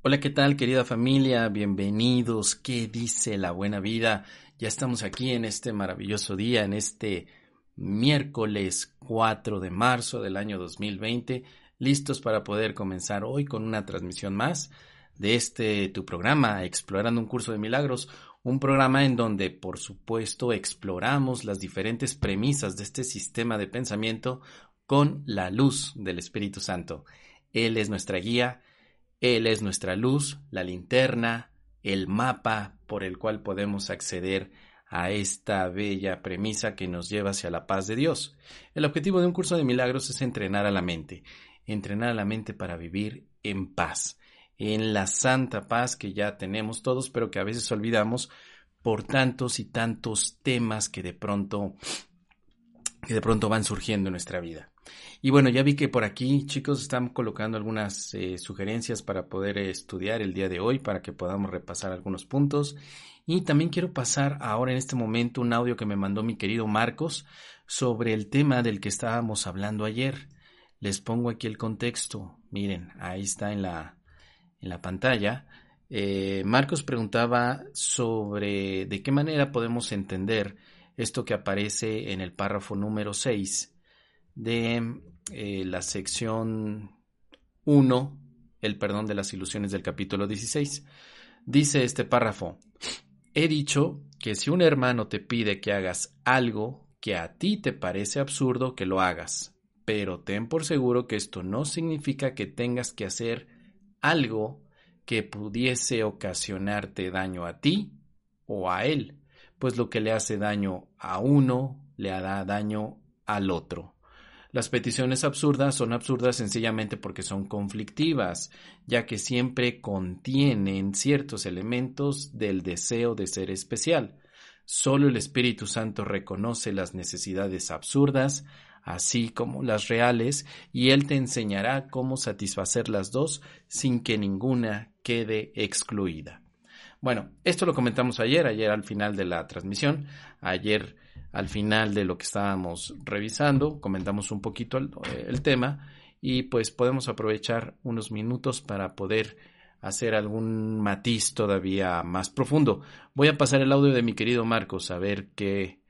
Hola, ¿qué tal querida familia? Bienvenidos. ¿Qué dice la buena vida? Ya estamos aquí en este maravilloso día, en este miércoles 4 de marzo del año 2020, listos para poder comenzar hoy con una transmisión más de este tu programa, Explorando un curso de milagros, un programa en donde por supuesto exploramos las diferentes premisas de este sistema de pensamiento con la luz del Espíritu Santo. Él es nuestra guía, él es nuestra luz, la linterna, el mapa por el cual podemos acceder a esta bella premisa que nos lleva hacia la paz de Dios. El objetivo de un curso de milagros es entrenar a la mente, entrenar a la mente para vivir en paz, en la santa paz que ya tenemos todos, pero que a veces olvidamos por tantos y tantos temas que de pronto que de pronto van surgiendo en nuestra vida. Y bueno, ya vi que por aquí, chicos, están colocando algunas eh, sugerencias para poder estudiar el día de hoy, para que podamos repasar algunos puntos. Y también quiero pasar ahora en este momento un audio que me mandó mi querido Marcos sobre el tema del que estábamos hablando ayer. Les pongo aquí el contexto. Miren, ahí está en la, en la pantalla. Eh, Marcos preguntaba sobre de qué manera podemos entender esto que aparece en el párrafo número 6 de eh, la sección 1, el perdón de las ilusiones del capítulo 16. Dice este párrafo, he dicho que si un hermano te pide que hagas algo que a ti te parece absurdo, que lo hagas, pero ten por seguro que esto no significa que tengas que hacer algo que pudiese ocasionarte daño a ti o a él, pues lo que le hace daño a uno le hará daño al otro. Las peticiones absurdas son absurdas sencillamente porque son conflictivas, ya que siempre contienen ciertos elementos del deseo de ser especial. Solo el Espíritu Santo reconoce las necesidades absurdas, así como las reales, y Él te enseñará cómo satisfacer las dos sin que ninguna quede excluida. Bueno, esto lo comentamos ayer, ayer al final de la transmisión, ayer al final de lo que estábamos revisando, comentamos un poquito eh, el, tema y pues podemos aprovechar unos minutos para poder hacer algún matiz todavía más profundo. Voy a pasar el audio de mi querido Marcos a ver qué,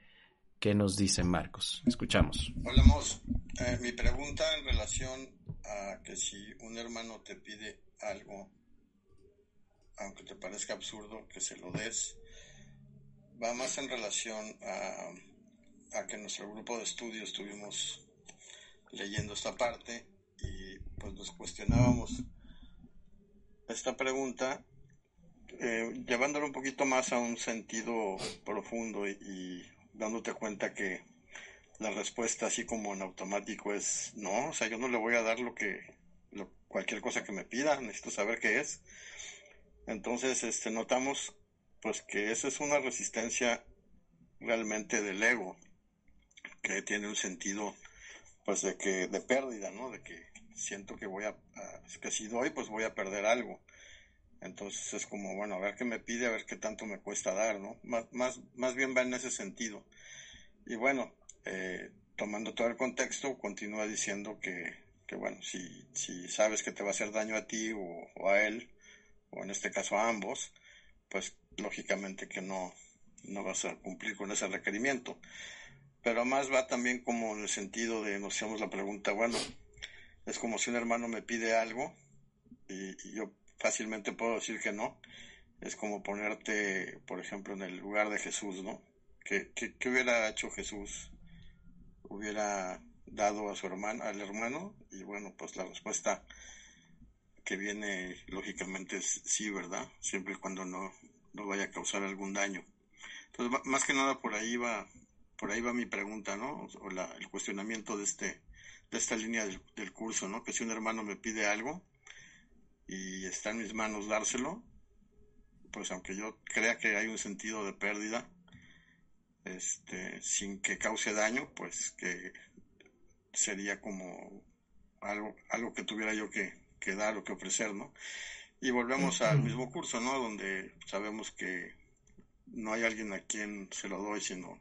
qué nos dice Marcos. Escuchamos. Hola, Mos. Eh, mi pregunta en relación a que si un hermano te pide algo, aunque te parezca absurdo que se lo des, va más en relación a a que nuestro grupo de estudio estuvimos leyendo esta parte y pues nos cuestionábamos esta pregunta eh, un poquito más a un sentido profundo y, dándote cuenta que la respuesta así como en automático es no, o sea, yo no le voy a dar lo que cualquier cosa que me pida, necesito saber qué es. Entonces, este notamos pues que esa es una resistencia realmente del ego, que tiene un sentido pues de que de pérdida, ¿no? De que siento que voy a, que si doy pues voy a perder algo. Entonces es como, bueno, a ver qué me pide, a ver qué tanto me cuesta dar, ¿no? Más, más, más bien va en ese sentido. Y bueno, eh, tomando todo el contexto, continúa diciendo que, que bueno, si, si sabes que te va a hacer daño a ti o, o, a él, o en este caso a ambos, pues lógicamente que no, no vas a cumplir con ese requerimiento pero más va también como en el sentido de nos hacemos la pregunta, bueno, es como si un hermano me pide algo y, yo fácilmente puedo decir que no. Es como ponerte, por ejemplo, en el lugar de Jesús, ¿no? ¿Qué, qué, hubiera hecho Jesús? Hubiera dado a su hermano, al hermano, y bueno, pues la respuesta que viene lógicamente es sí, ¿verdad? Siempre y cuando no, no vaya a causar algún daño. Entonces, más que nada por ahí va, por ahí va mi pregunta, ¿no? O la, el cuestionamiento de este, de esta línea del, del, curso, ¿no? Que si un hermano me pide algo y está en mis manos dárselo, pues aunque yo crea que hay un sentido de pérdida, este, sin que cause daño, pues que sería como algo, algo que tuviera yo que, que dar o que ofrecer, ¿no? Y volvemos al mismo curso, ¿no? Donde sabemos que no hay alguien a quien se lo doy, sino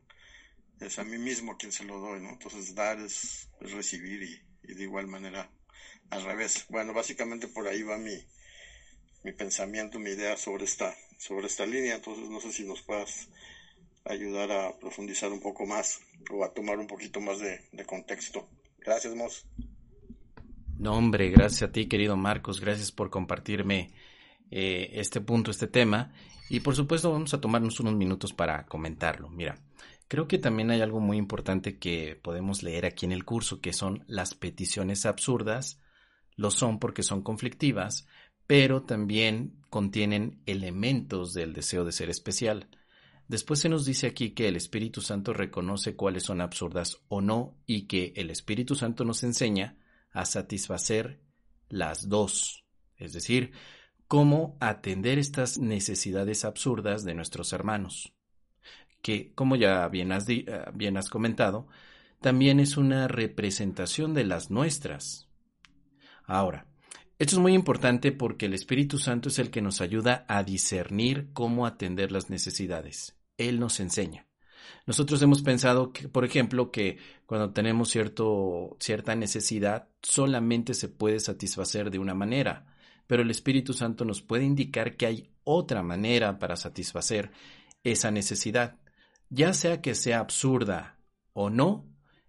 es a mí mismo quien se lo doy, ¿no? Entonces dar es, recibir y, de igual manera al revés. Bueno, básicamente por ahí va mi, mi pensamiento, mi idea sobre esta, sobre esta línea. Entonces no sé si nos puedas ayudar a profundizar un poco más o a tomar un poquito más de, de contexto. Gracias, Mos. No, hombre, gracias a ti, querido Marcos. Gracias por compartirme eh, este punto, este tema. Y por supuesto, vamos a tomarnos unos minutos para comentarlo. Mira, creo que también hay algo muy importante que podemos leer aquí en el curso, que son las peticiones absurdas. Lo son porque son conflictivas, pero también contienen elementos del deseo de ser especial. Después se nos dice aquí que el Espíritu Santo reconoce cuáles son absurdas o no y que el Espíritu Santo nos enseña a satisfacer las dos, es decir, cómo atender estas necesidades absurdas de nuestros hermanos, que, como ya bien has, eh, bien has comentado, también es una representación de las nuestras. Ahora, esto es muy importante porque el Espíritu Santo es el que nos ayuda a discernir cómo atender las necesidades. Él nos enseña. Nosotros hemos pensado, que, por ejemplo, que cuando tenemos cierto, cierta necesidad, solamente se puede satisfacer de una manera, pero el Espíritu Santo nos puede indicar que hay otra manera para satisfacer esa necesidad. Ya sea que sea absurda o no,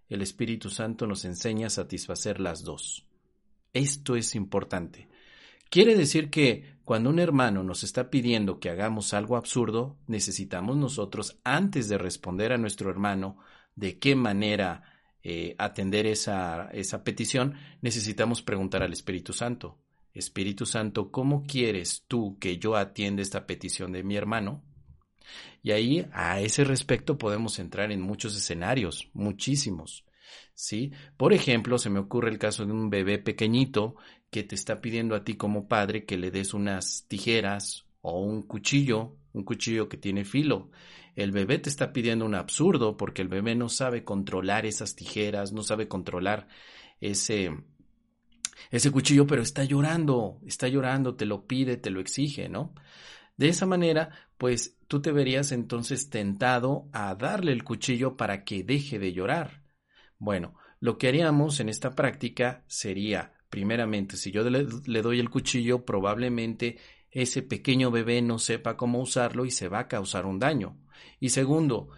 el Espíritu Santo nos enseña a satisfacer las dos. Esto es importante. Quiere decir que cuando un hermano nos está pidiendo que hagamos algo absurdo, necesitamos nosotros, antes de responder a nuestro hermano de qué manera eh, atender esa, esa petición, necesitamos preguntar al Espíritu Santo. Espíritu Santo, ¿cómo quieres tú que yo atienda esta petición de mi hermano? Y ahí, a ese respecto, podemos entrar en muchos escenarios, muchísimos. ¿Sí? Por ejemplo, se me ocurre el caso de un bebé pequeñito que te está pidiendo a ti como padre que le des unas tijeras o un cuchillo, un cuchillo que tiene filo. El bebé te está pidiendo un absurdo porque el bebé no sabe controlar esas tijeras, no sabe controlar ese ese cuchillo, pero está llorando, está llorando, te lo pide, te lo exige, ¿no? De esa manera, pues tú te verías entonces tentado a darle el cuchillo para que deje de llorar. Bueno, lo que haríamos en esta práctica sería Primeramente, si yo le, doy el cuchillo, probablemente ese pequeño bebé no sepa cómo usarlo y se va a causar un daño. Y segundo,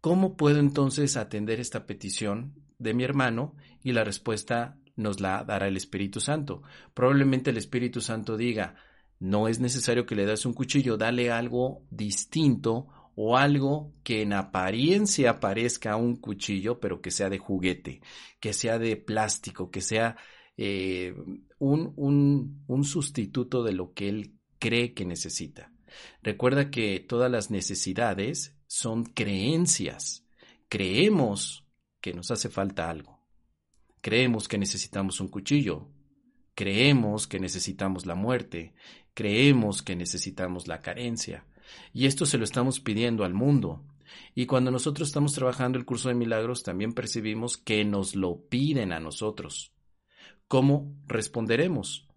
¿cómo puedo entonces atender esta petición de mi hermano? Y la respuesta nos la dará el Espíritu Santo. Probablemente el Espíritu Santo diga, no es necesario que le des un cuchillo, dale algo distinto o algo que en apariencia parezca un cuchillo, pero que sea de juguete, que sea de plástico, que sea eh, un, sustituto de lo que él cree que necesita. Recuerda que todas las necesidades son creencias. Creemos que nos hace falta algo. Creemos que necesitamos un cuchillo. Creemos que necesitamos la muerte. Creemos que necesitamos la carencia. Y esto se lo estamos pidiendo al mundo. Y cuando nosotros estamos trabajando el curso de milagros, también percibimos que nos lo piden a nosotros. ¿Cómo responderemos?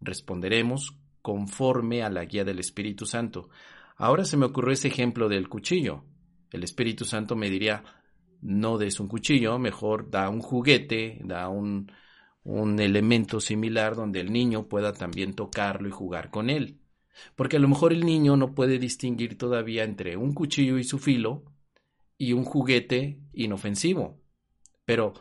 Responderemos conforme a la guía del Espíritu Santo. Ahora se me ocurrió ese ejemplo del cuchillo. El Espíritu Santo me diría, no des un cuchillo, mejor da un juguete, da un, un elemento similar donde el niño pueda también tocarlo y jugar con él. Porque a lo mejor el niño no puede distinguir todavía entre un cuchillo y su filo y un juguete inofensivo. Pero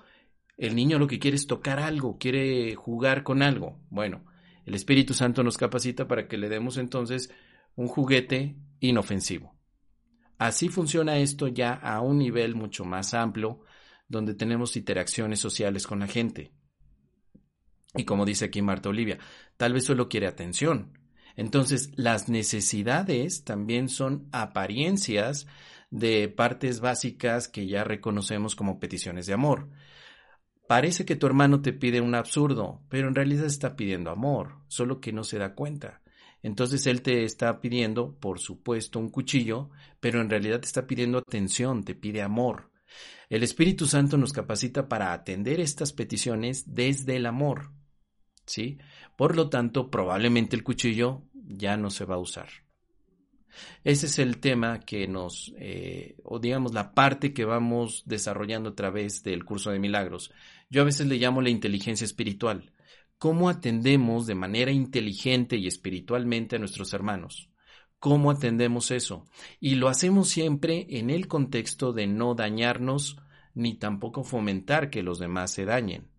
el niño lo que quiere es tocar algo, quiere jugar con algo. Bueno, el Espíritu Santo nos capacita para que le demos entonces un juguete inofensivo. Así funciona esto ya a un nivel mucho más amplio, donde tenemos interacciones sociales con la gente. Y como dice aquí Marta Olivia, tal vez solo quiere atención. Entonces, las necesidades también son apariencias de partes básicas que ya reconocemos como peticiones de amor. Parece que tu hermano te pide un absurdo, pero en realidad está pidiendo amor, solo que no se da cuenta. Entonces él te está pidiendo, por supuesto, un cuchillo, pero en realidad te está pidiendo atención, te pide amor. El Espíritu Santo nos capacita para atender estas peticiones desde el amor. ¿Sí? Por lo tanto, probablemente el cuchillo ya no se va a usar. Ese es el tema que nos, eh, o digamos, la parte que vamos desarrollando a través del curso de milagros. Yo a veces le llamo la inteligencia espiritual. ¿Cómo atendemos de manera inteligente y espiritualmente a nuestros hermanos? ¿Cómo atendemos eso? Y lo hacemos siempre en el contexto de no dañarnos ni tampoco fomentar que los demás se dañen.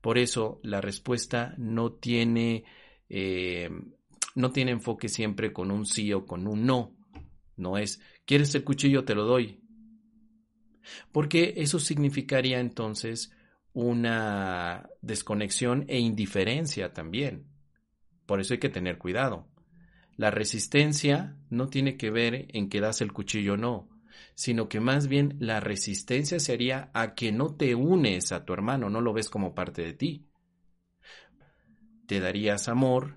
Por eso la respuesta no tiene eh, no tiene enfoque siempre con un sí o con un no. No es, ¿quieres el cuchillo? Te lo doy. Porque eso significaría entonces una desconexión e indiferencia también. Por eso hay que tener cuidado. La resistencia no tiene que ver en que das el cuchillo o no, sino que más bien la resistencia sería a que no te unes a tu hermano, no lo ves como parte de ti. Te darías amor,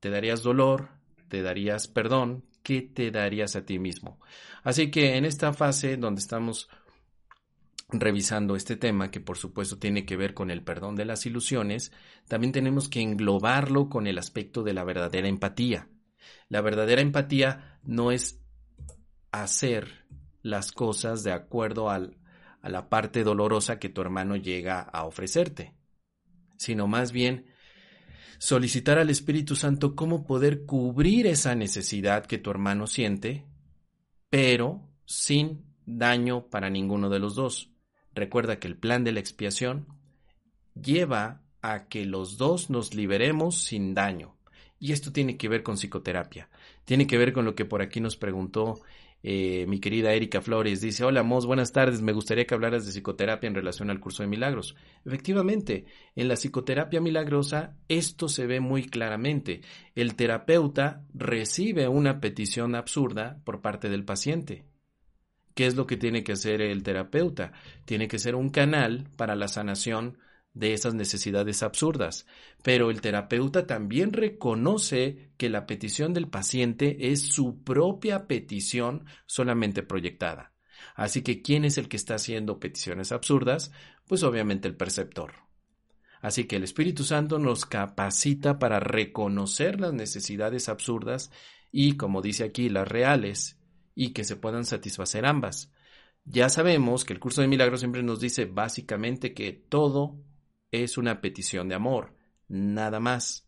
te darías dolor, te darías perdón, ¿qué te darías a ti mismo? Así que en esta fase donde estamos revisando este tema, que por supuesto tiene que ver con el perdón de las ilusiones, también tenemos que englobarlo con el aspecto de la verdadera empatía. La verdadera empatía no es hacer las cosas de acuerdo a la parte dolorosa que tu hermano llega a ofrecerte, sino más bien solicitar al Espíritu Santo cómo poder cubrir esa necesidad que tu hermano siente, pero sin daño para ninguno de los dos. Recuerda que el plan de la expiación lleva a que los dos nos liberemos sin daño. Y esto tiene que ver con psicoterapia. Tiene que ver con lo que por aquí nos preguntó eh, mi querida Erika Flores dice, hola Mos, buenas tardes, me gustaría que hablaras de psicoterapia en relación al curso de milagros. Efectivamente, en la psicoterapia milagrosa esto se ve muy claramente. El terapeuta recibe una petición absurda por parte del paciente. ¿Qué es lo que tiene que hacer el terapeuta? Tiene que ser un canal para la sanación de esas necesidades absurdas. Pero el terapeuta también reconoce que la petición del paciente es su propia petición solamente proyectada. Así que, ¿quién es el que está haciendo peticiones absurdas? Pues obviamente el perceptor. Así que el Espíritu Santo nos capacita para reconocer las necesidades absurdas y, como dice aquí, las reales, y que se puedan satisfacer ambas. Ya sabemos que el curso de milagros siempre nos dice básicamente que todo es una petición de amor, nada más.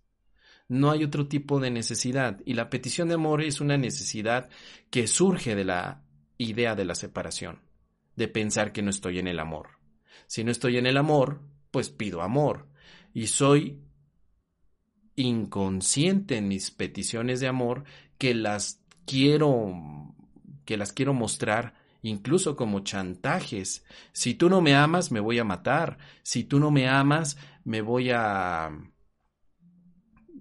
No hay otro tipo de necesidad y la petición de amor es una necesidad que surge de la idea de la separación, de pensar que no estoy en el amor. Si no estoy en el amor, pues pido amor y soy inconsciente en mis peticiones de amor que las quiero que las quiero mostrar incluso como chantajes. Si tú no me amas, me voy a matar. Si tú no me amas, me voy a...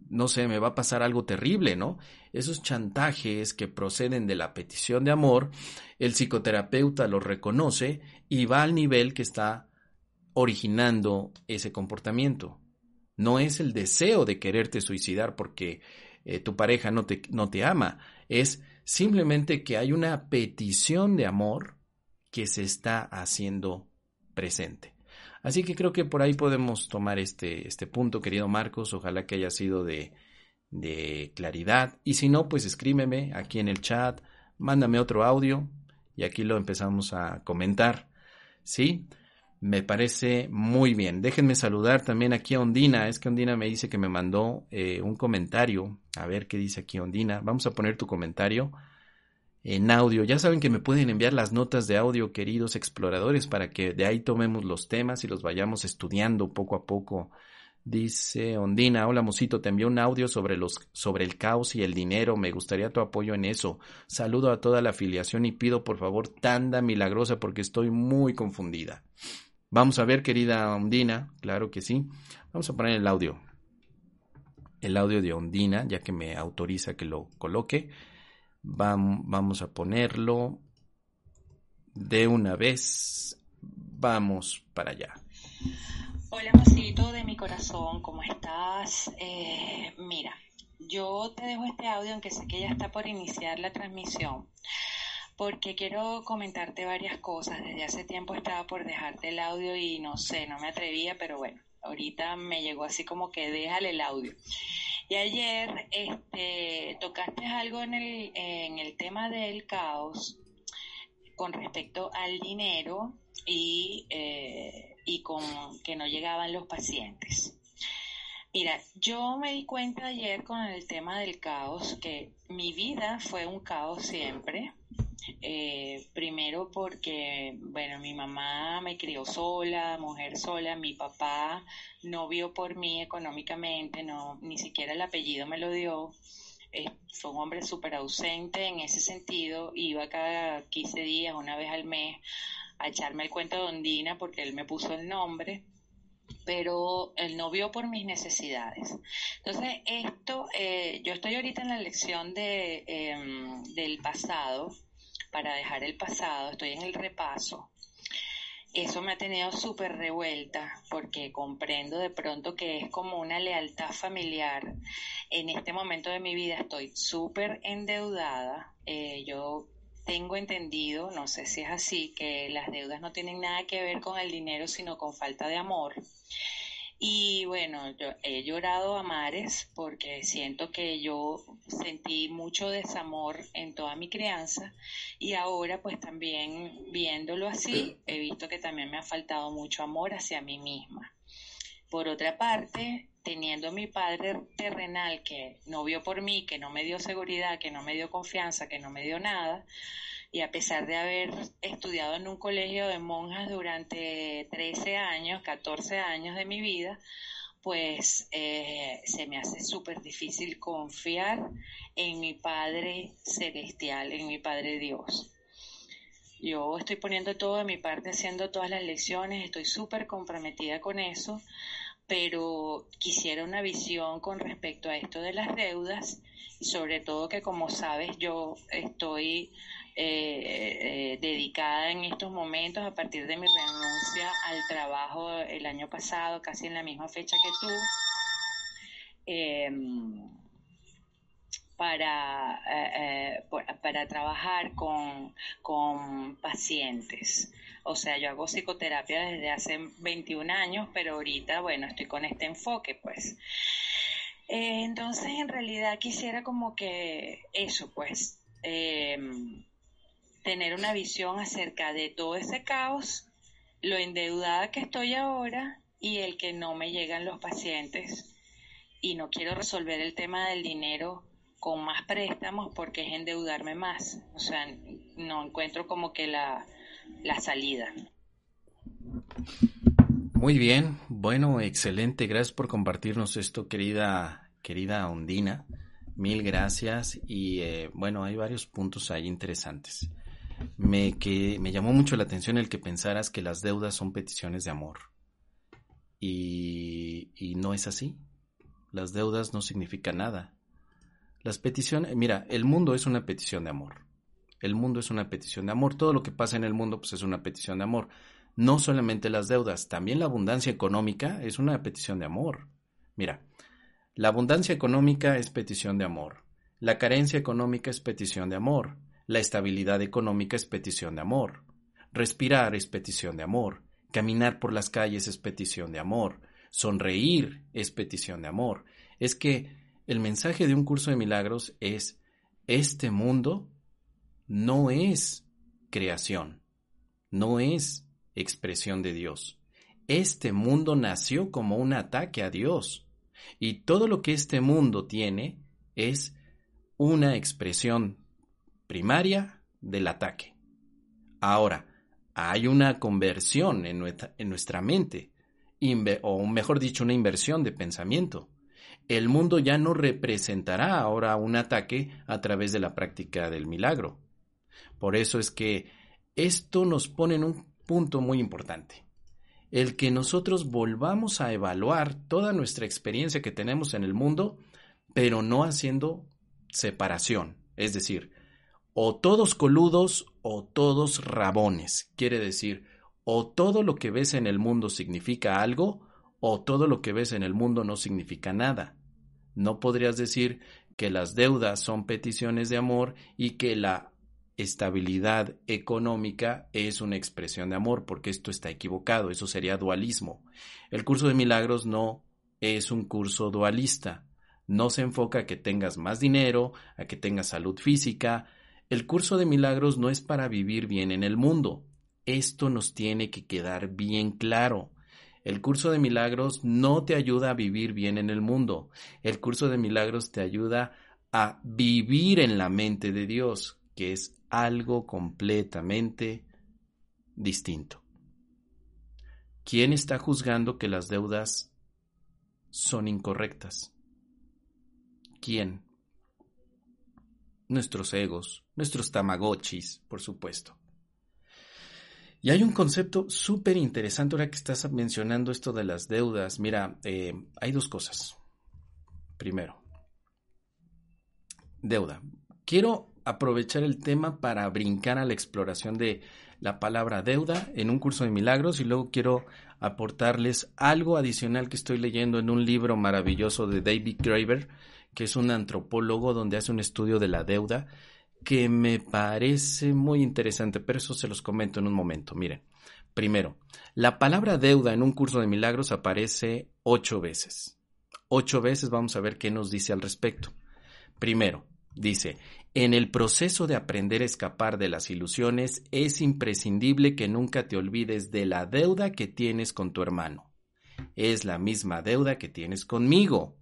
no sé, me va a pasar algo terrible, ¿no? Esos chantajes que proceden de la petición de amor, el psicoterapeuta los reconoce y va al nivel que está originando ese comportamiento. No es el deseo de quererte suicidar porque eh, tu pareja no te, no te ama, es simplemente que hay una petición de amor que se está haciendo presente. Así que creo que por ahí podemos tomar este, este punto, querido Marcos. Ojalá que haya sido de, de claridad. Y si no, pues escríbeme aquí en el chat, mándame otro audio y aquí lo empezamos a comentar. ¿Sí? Me parece muy bien. Déjenme saludar también aquí a Ondina. Es que Ondina me dice que me mandó eh, un comentario. A ver qué dice aquí Ondina. Vamos a poner tu comentario en audio. Ya saben que me pueden enviar las notas de audio, queridos exploradores, para que de ahí tomemos los temas y los vayamos estudiando poco a poco. Dice Ondina, hola Mosito, te envió un audio sobre los sobre el caos y el dinero. Me gustaría tu apoyo en eso. Saludo a toda la afiliación y pido por favor tanda milagrosa porque estoy muy confundida. Vamos a ver, querida Ondina, claro que sí. Vamos a poner el audio. El audio de Ondina, ya que me autoriza que lo coloque. Vamos a ponerlo de una vez. Vamos para allá. Hola, mocito de mi corazón, ¿cómo estás? Eh, mira, yo te dejo este audio, aunque sé que ya está por iniciar la transmisión, porque quiero comentarte varias cosas. Desde hace tiempo estaba por dejarte el audio y no sé, no me atrevía, pero bueno, ahorita me llegó así como que déjale el audio. Y ayer este, tocaste algo en el, en el tema del caos con respecto al dinero y, eh, y con que no llegaban los pacientes. Mira, yo me di cuenta ayer con el tema del caos que mi vida fue un caos siempre. Eh, primero porque, bueno, mi mamá me crió sola, mujer sola, mi papá no vio por mí económicamente, no, ni siquiera el apellido me lo dio. Eh, fue un hombre súper ausente en ese sentido, iba cada 15 días, una vez al mes, a echarme el cuento de Ondina porque él me puso el nombre pero él no vio por mis necesidades. Entonces, esto, eh, yo estoy ahorita en la lección de, em, del pasado, para dejar el pasado, estoy en el repaso. Eso me ha tenido súper revuelta porque comprendo de pronto que es como una lealtad familiar. En este momento de mi vida estoy súper endeudada. Eh, yo tengo entendido, no sé si es así, que las deudas no tienen nada que ver con el dinero, sino con falta de amor. Y bueno, yo he llorado a mares porque siento que yo sentí mucho desamor en toda mi crianza y ahora pues también viéndolo así, he visto que también me ha faltado mucho amor hacia mí misma. Por otra parte, teniendo mi padre terrenal que no vio por mí, que no me dio seguridad, que no me dio confianza, que no me dio nada, y a pesar de haber estudiado en un colegio de monjas durante 13 años, 14 años de mi vida, pues eh, se me hace súper difícil confiar en mi Padre Celestial, en mi Padre Dios. Yo estoy poniendo todo de mi parte, haciendo todas las lecciones, estoy súper comprometida con eso, pero quisiera una visión con respecto a esto de las deudas sobre todo que como sabes yo estoy eh, eh, dedicada en estos momentos a partir de mi renuncia al trabajo el año pasado, casi en la misma fecha que tú, em, para, eh, para trabajar con, con pacientes. O sea, yo hago psicoterapia desde hace 21 años, pero ahorita, bueno, estoy con este enfoque, pues. entonces, en realidad quisiera como que eso, pues, em, tener una visión acerca de todo ese caos, lo endeudada que estoy ahora y el que no me llegan los pacientes. Y no quiero resolver el tema del dinero con más préstamos porque es endeudarme más. O sea, no encuentro como que la, la salida. Muy bien, bueno, excelente. Gracias por compartirnos esto, querida, querida Ondina. Mil gracias. Y eh, bueno, hay varios puntos ahí interesantes me, que, me llamó mucho la atención el que pensaras que las deudas son peticiones de amor. Y, y no es así. Las deudas no significan nada. Las peticiones, mira, el mundo es una petición de amor. El mundo es una petición de amor. Todo lo que pasa en el mundo pues, es una petición de amor. No solamente las deudas, también la abundancia económica es una petición de amor. Mira, la abundancia económica es petición de amor. La carencia económica es petición de amor. La estabilidad económica es petición de amor. Respirar es petición de amor. Caminar por las calles es petición de amor. Sonreír es petición de amor. Es que el mensaje de un curso de milagros es, este mundo no es creación, no es expresión de Dios. Este mundo nació como un ataque a Dios. Y todo lo que este mundo tiene es una expresión primaria del ataque. Ahora, hay una conversión en nuestra, mente, o mejor dicho, una inversión de pensamiento. El mundo ya no representará ahora un ataque a través de la práctica del milagro. Por eso es que esto nos pone en un punto muy importante. el que nosotros volvamos a evaluar toda nuestra experiencia que tenemos en el mundo, pero no haciendo separación. Es decir, o todos coludos o todos rabones. Quiere decir, o todo lo que ves en el mundo significa algo, o todo lo que ves en el mundo no significa nada. No podrías decir que las deudas son peticiones de amor y que la estabilidad económica es una expresión de amor, porque esto está equivocado, eso sería dualismo. El curso de milagros no es un curso dualista, no se enfoca a que tengas más dinero, a que tengas salud física. El curso de milagros no es para vivir bien en el mundo. Esto nos tiene que quedar bien claro. El curso de milagros no te ayuda a vivir bien en el mundo. El curso de milagros te ayuda a vivir en la mente de Dios, que es algo completamente distinto. ¿Quién está juzgando que las deudas son incorrectas? ¿Quién? Nuestros egos, nuestros tamagotchis, por supuesto. Y hay un concepto súper interesante ahora que estás mencionando esto de las deudas. Mira, eh, hay dos cosas. Primero, deuda. Quiero aprovechar el tema para brincar a la exploración de la palabra deuda en un curso de milagros y luego quiero aportarles algo adicional que estoy leyendo en un libro maravilloso de David Graeber, que es un antropólogo donde hace un estudio de la deuda que me parece muy interesante, pero eso se los comento en un momento. Miren, primero, la palabra deuda en un curso de milagros aparece ocho veces. Ocho veces vamos a ver qué nos dice al respecto. Primero, dice, en el proceso de aprender a escapar de las ilusiones es imprescindible que nunca te olvides de la deuda que tienes con tu hermano. Es la misma deuda que tienes conmigo.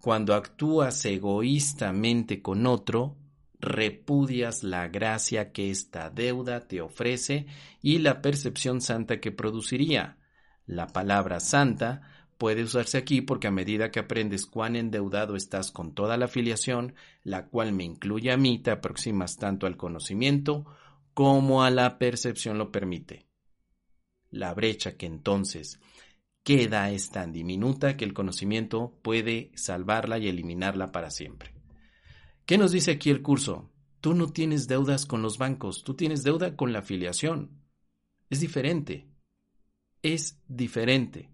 Cuando actúas egoístamente con otro, repudias la gracia que esta deuda te ofrece y la percepción santa que produciría. La palabra santa puede usarse aquí porque a medida que aprendes cuán endeudado estás con toda la afiliación, la cual me incluye a mí, te aproximas tanto al conocimiento como a la percepción lo permite. La brecha que entonces queda es tan diminuta que el conocimiento puede salvarla y eliminarla para siempre. ¿Qué nos dice aquí el curso? Tú no tienes deudas con los bancos, tú tienes deuda con la afiliación. Es diferente. Es diferente.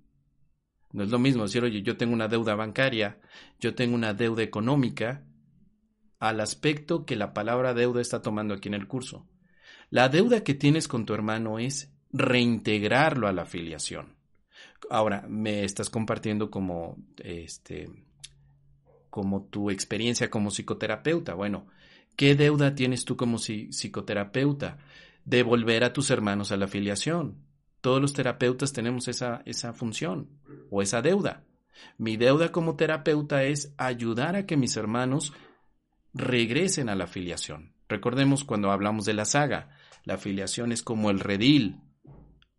No es lo mismo decir, oye, yo tengo una deuda bancaria, yo tengo una deuda económica, al aspecto que la palabra deuda está tomando aquí en el curso. La deuda que tienes con tu hermano es reintegrarlo a la afiliación. Ahora, me estás compartiendo como este como tu experiencia como psicoterapeuta. Bueno, ¿qué deuda tienes tú como psicoterapeuta? Devolver a tus hermanos a la afiliación. Todos los terapeutas tenemos esa, esa función o esa deuda. Mi deuda como terapeuta es ayudar a que mis hermanos regresen a la afiliación. Recordemos cuando hablamos de la saga, la afiliación es como el redil.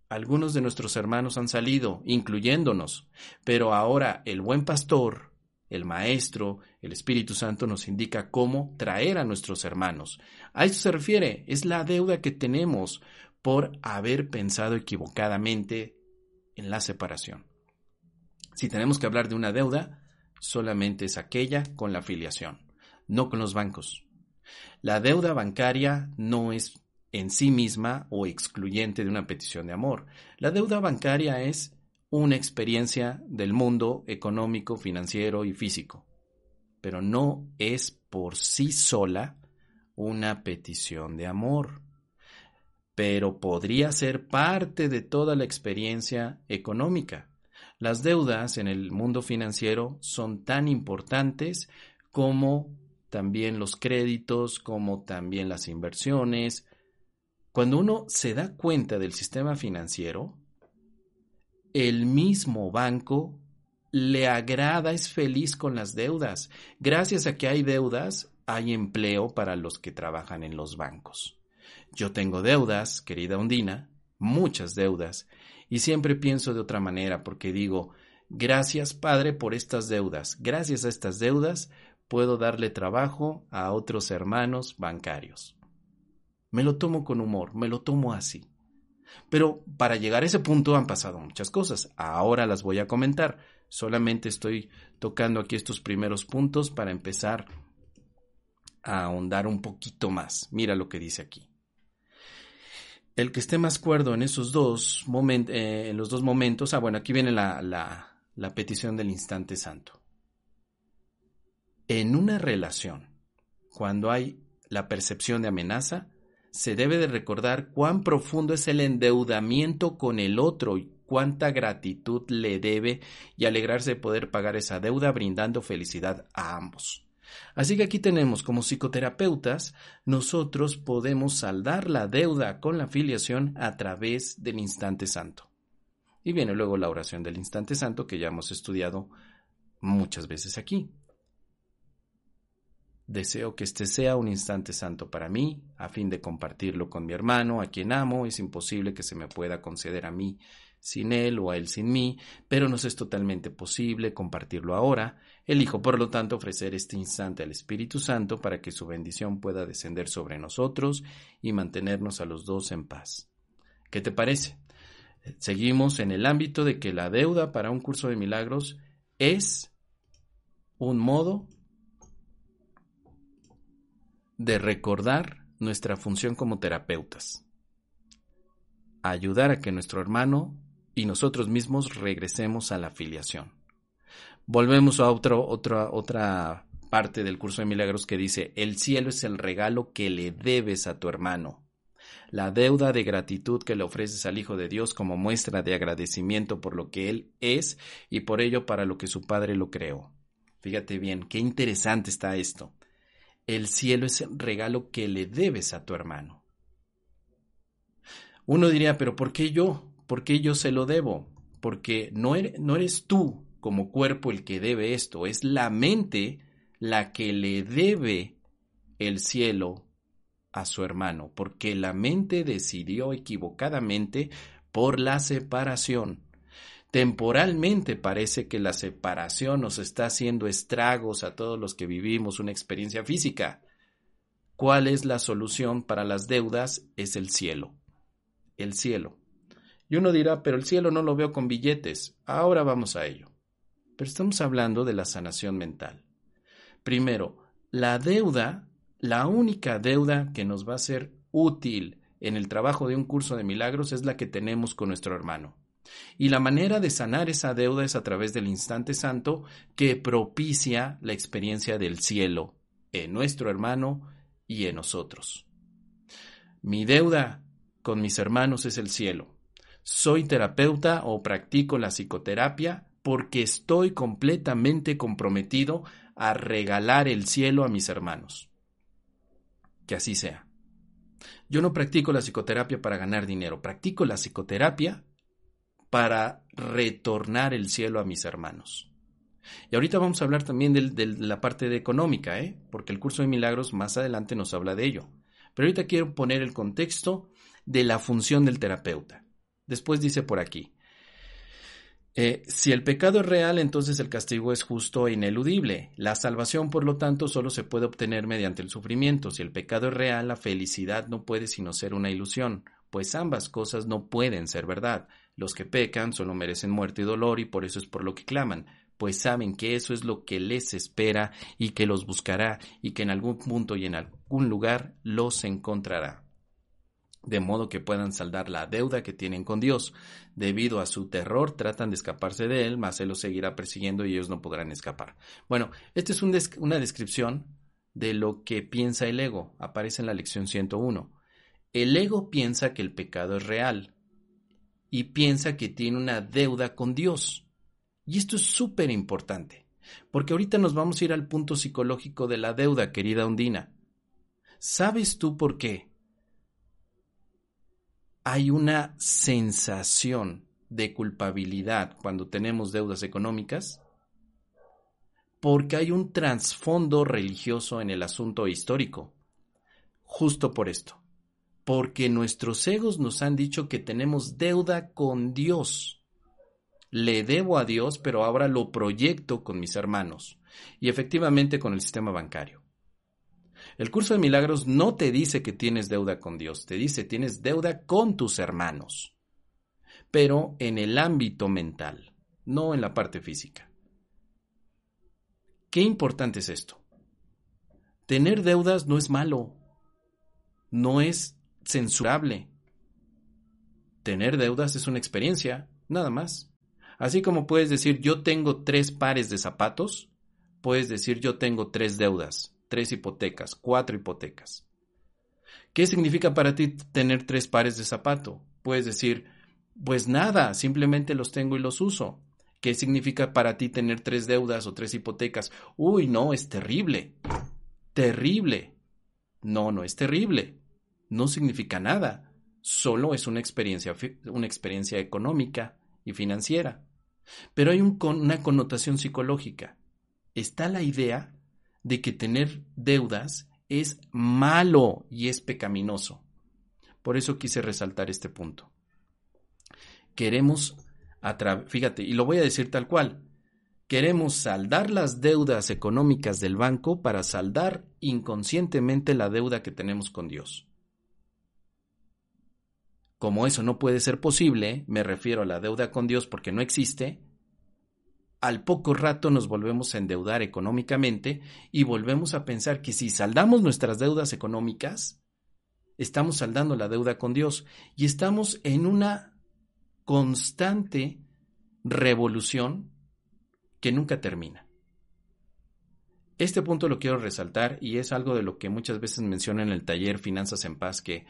Algunos de nuestros hermanos han salido, incluyéndonos, pero ahora el buen pastor, el Maestro, el Espíritu Santo nos indica cómo traer a nuestros hermanos. A esto se refiere, es la deuda que tenemos por haber pensado equivocadamente en la separación. Si tenemos que hablar de una deuda, solamente es aquella con la afiliación, no con los bancos. La deuda bancaria no es en sí misma o excluyente de una petición de amor. La deuda bancaria es una experiencia del mundo económico, financiero y físico, pero no es por sí sola una petición de amor pero podría ser parte de toda la experiencia económica. Las deudas en el mundo financiero son tan importantes como también los créditos, como también las inversiones. Cuando uno se da cuenta del sistema financiero, el mismo banco le agrada, es feliz con las deudas. Gracias a que hay deudas, hay empleo para los que trabajan en los bancos. Yo tengo deudas, querida Ondina, muchas deudas, y siempre pienso de otra manera porque digo, gracias Padre por estas deudas, gracias a estas deudas puedo darle trabajo a otros hermanos bancarios. Me lo tomo con humor, me lo tomo así. Pero para llegar a ese punto han pasado muchas cosas. Ahora las voy a comentar. Solamente estoy tocando aquí estos primeros puntos para empezar a ahondar un poquito más. Mira lo que dice aquí. El que esté más cuerdo en esos dos momentos, eh, los dos momentos, ah, bueno, aquí viene la petición del instante santo. En una relación, cuando hay la percepción de amenaza, se debe de recordar cuán profundo es el endeudamiento con el otro y cuánta gratitud le debe y alegrarse de poder pagar esa deuda brindando felicidad a ambos. Así que aquí tenemos como psicoterapeutas, nosotros podemos saldar la deuda con la filiación a través del instante santo. Y viene luego la oración del instante santo que ya hemos estudiado muchas veces aquí. Deseo que este sea un instante santo para mí, a fin de compartirlo con mi hermano, a quien amo. Es imposible que se me pueda conceder a mí sin él o a él sin mí, pero nos es totalmente posible compartirlo ahora. Elijo, por lo tanto, ofrecer este instante al Espíritu Santo para que su bendición pueda descender sobre nosotros y mantenernos a los dos en paz. ¿Qué te parece? Seguimos en el ámbito de que la deuda para un curso de milagros es un modo de recordar nuestra función como terapeutas. Ayudar a que nuestro hermano y nosotros mismos regresemos a la afiliación. Volvemos a otro, otra, otra parte del curso de milagros que dice, el cielo es el regalo que le debes a tu hermano. La deuda de gratitud que le ofreces al Hijo de Dios como muestra de agradecimiento por lo que Él es y por ello para lo que su Padre lo creó. Fíjate bien, qué interesante está esto. El cielo es el regalo que le debes a tu hermano. Uno diría, pero ¿por qué yo? ¿Por qué yo se lo debo? Porque no eres, no eres tú como cuerpo el que debe esto, es la mente la que le debe el cielo a su hermano, porque la mente decidió equivocadamente por la separación. Temporalmente parece que la separación nos está haciendo estragos a todos los que vivimos una experiencia física. ¿Cuál es la solución para las deudas? Es el cielo. El cielo. Y uno dirá, pero el cielo no lo veo con billetes. Ahora vamos a ello. Pero estamos hablando de la sanación mental. Primero, la deuda, la única deuda que nos va a ser útil en el trabajo de un curso de milagros es la que tenemos con nuestro hermano. Y la manera de sanar esa deuda es a través del instante santo que propicia la experiencia del cielo en nuestro hermano y en nosotros. Mi deuda con mis hermanos es el cielo. Soy terapeuta o practico la psicoterapia porque estoy completamente comprometido a regalar el cielo a mis hermanos. Que así sea. Yo no practico la psicoterapia para ganar dinero, practico la psicoterapia para retornar el cielo a mis hermanos. Y ahorita vamos a hablar también de, la parte económica, ¿eh? porque el curso de milagros más adelante nos habla de ello. Pero ahorita quiero poner el contexto de la función del terapeuta. Después dice por aquí, eh, si el pecado es real, entonces el castigo es justo e ineludible. La salvación, por lo tanto, solo se puede obtener mediante el sufrimiento. Si el pecado es real, la felicidad no puede sino ser una ilusión, pues ambas cosas no pueden ser verdad. Los que pecan solo merecen muerte y dolor y por eso es por lo que claman, pues saben que eso es lo que les espera y que los buscará y que en algún punto y en algún lugar los encontrará. De modo que puedan saldar la deuda que tienen con Dios. Debido a su terror tratan de escaparse de él, mas él los seguirá persiguiendo y ellos no podrán escapar. Bueno, esta es una descripción de lo que piensa el ego. Aparece en la lección 101. El ego piensa que el pecado es real, y piensa que tiene una deuda con Dios. Y esto es súper importante, porque ahorita nos vamos a ir al punto psicológico de la deuda, querida Ondina. ¿Sabes tú por qué? Hay una sensación de culpabilidad cuando tenemos deudas económicas, porque hay un trasfondo religioso en el asunto histórico. Justo por esto porque nuestros egos nos han dicho que tenemos deuda con Dios. Le debo a Dios, pero ahora lo proyecto con mis hermanos y efectivamente con el sistema bancario. El curso de milagros no te dice que tienes deuda con Dios, te dice tienes deuda con tus hermanos, pero en el ámbito mental, no en la parte física. Qué importante es esto. Tener deudas no es malo, no es censurable. Tener deudas es una experiencia, nada más. Así como puedes decir yo tengo tres pares de zapatos, puedes decir yo tengo tres deudas, tres hipotecas, cuatro hipotecas. ¿Qué significa para ti tener tres pares de zapato? Puedes decir, pues nada, simplemente los tengo y los uso. ¿Qué significa para ti tener tres deudas o tres hipotecas? Uy, no, es terrible. Terrible. No, no es terrible. No significa nada. Solo es una experiencia, una experiencia económica y financiera. Pero hay una connotación psicológica. Está la idea de que tener deudas es malo y es pecaminoso. Por eso quise resaltar este punto. Queremos, fíjate, y lo voy a decir tal cual, queremos saldar las deudas económicas del banco para saldar inconscientemente la deuda que tenemos con Dios. Como eso no puede ser posible, me refiero a la deuda con Dios porque no existe, al poco rato nos volvemos a endeudar económicamente y volvemos a pensar que si saldamos nuestras deudas económicas, estamos saldando la deuda con Dios y estamos en una constante revolución que nunca termina. Este punto lo quiero resaltar y es algo de lo que muchas veces menciona en el taller Finanzas en Paz que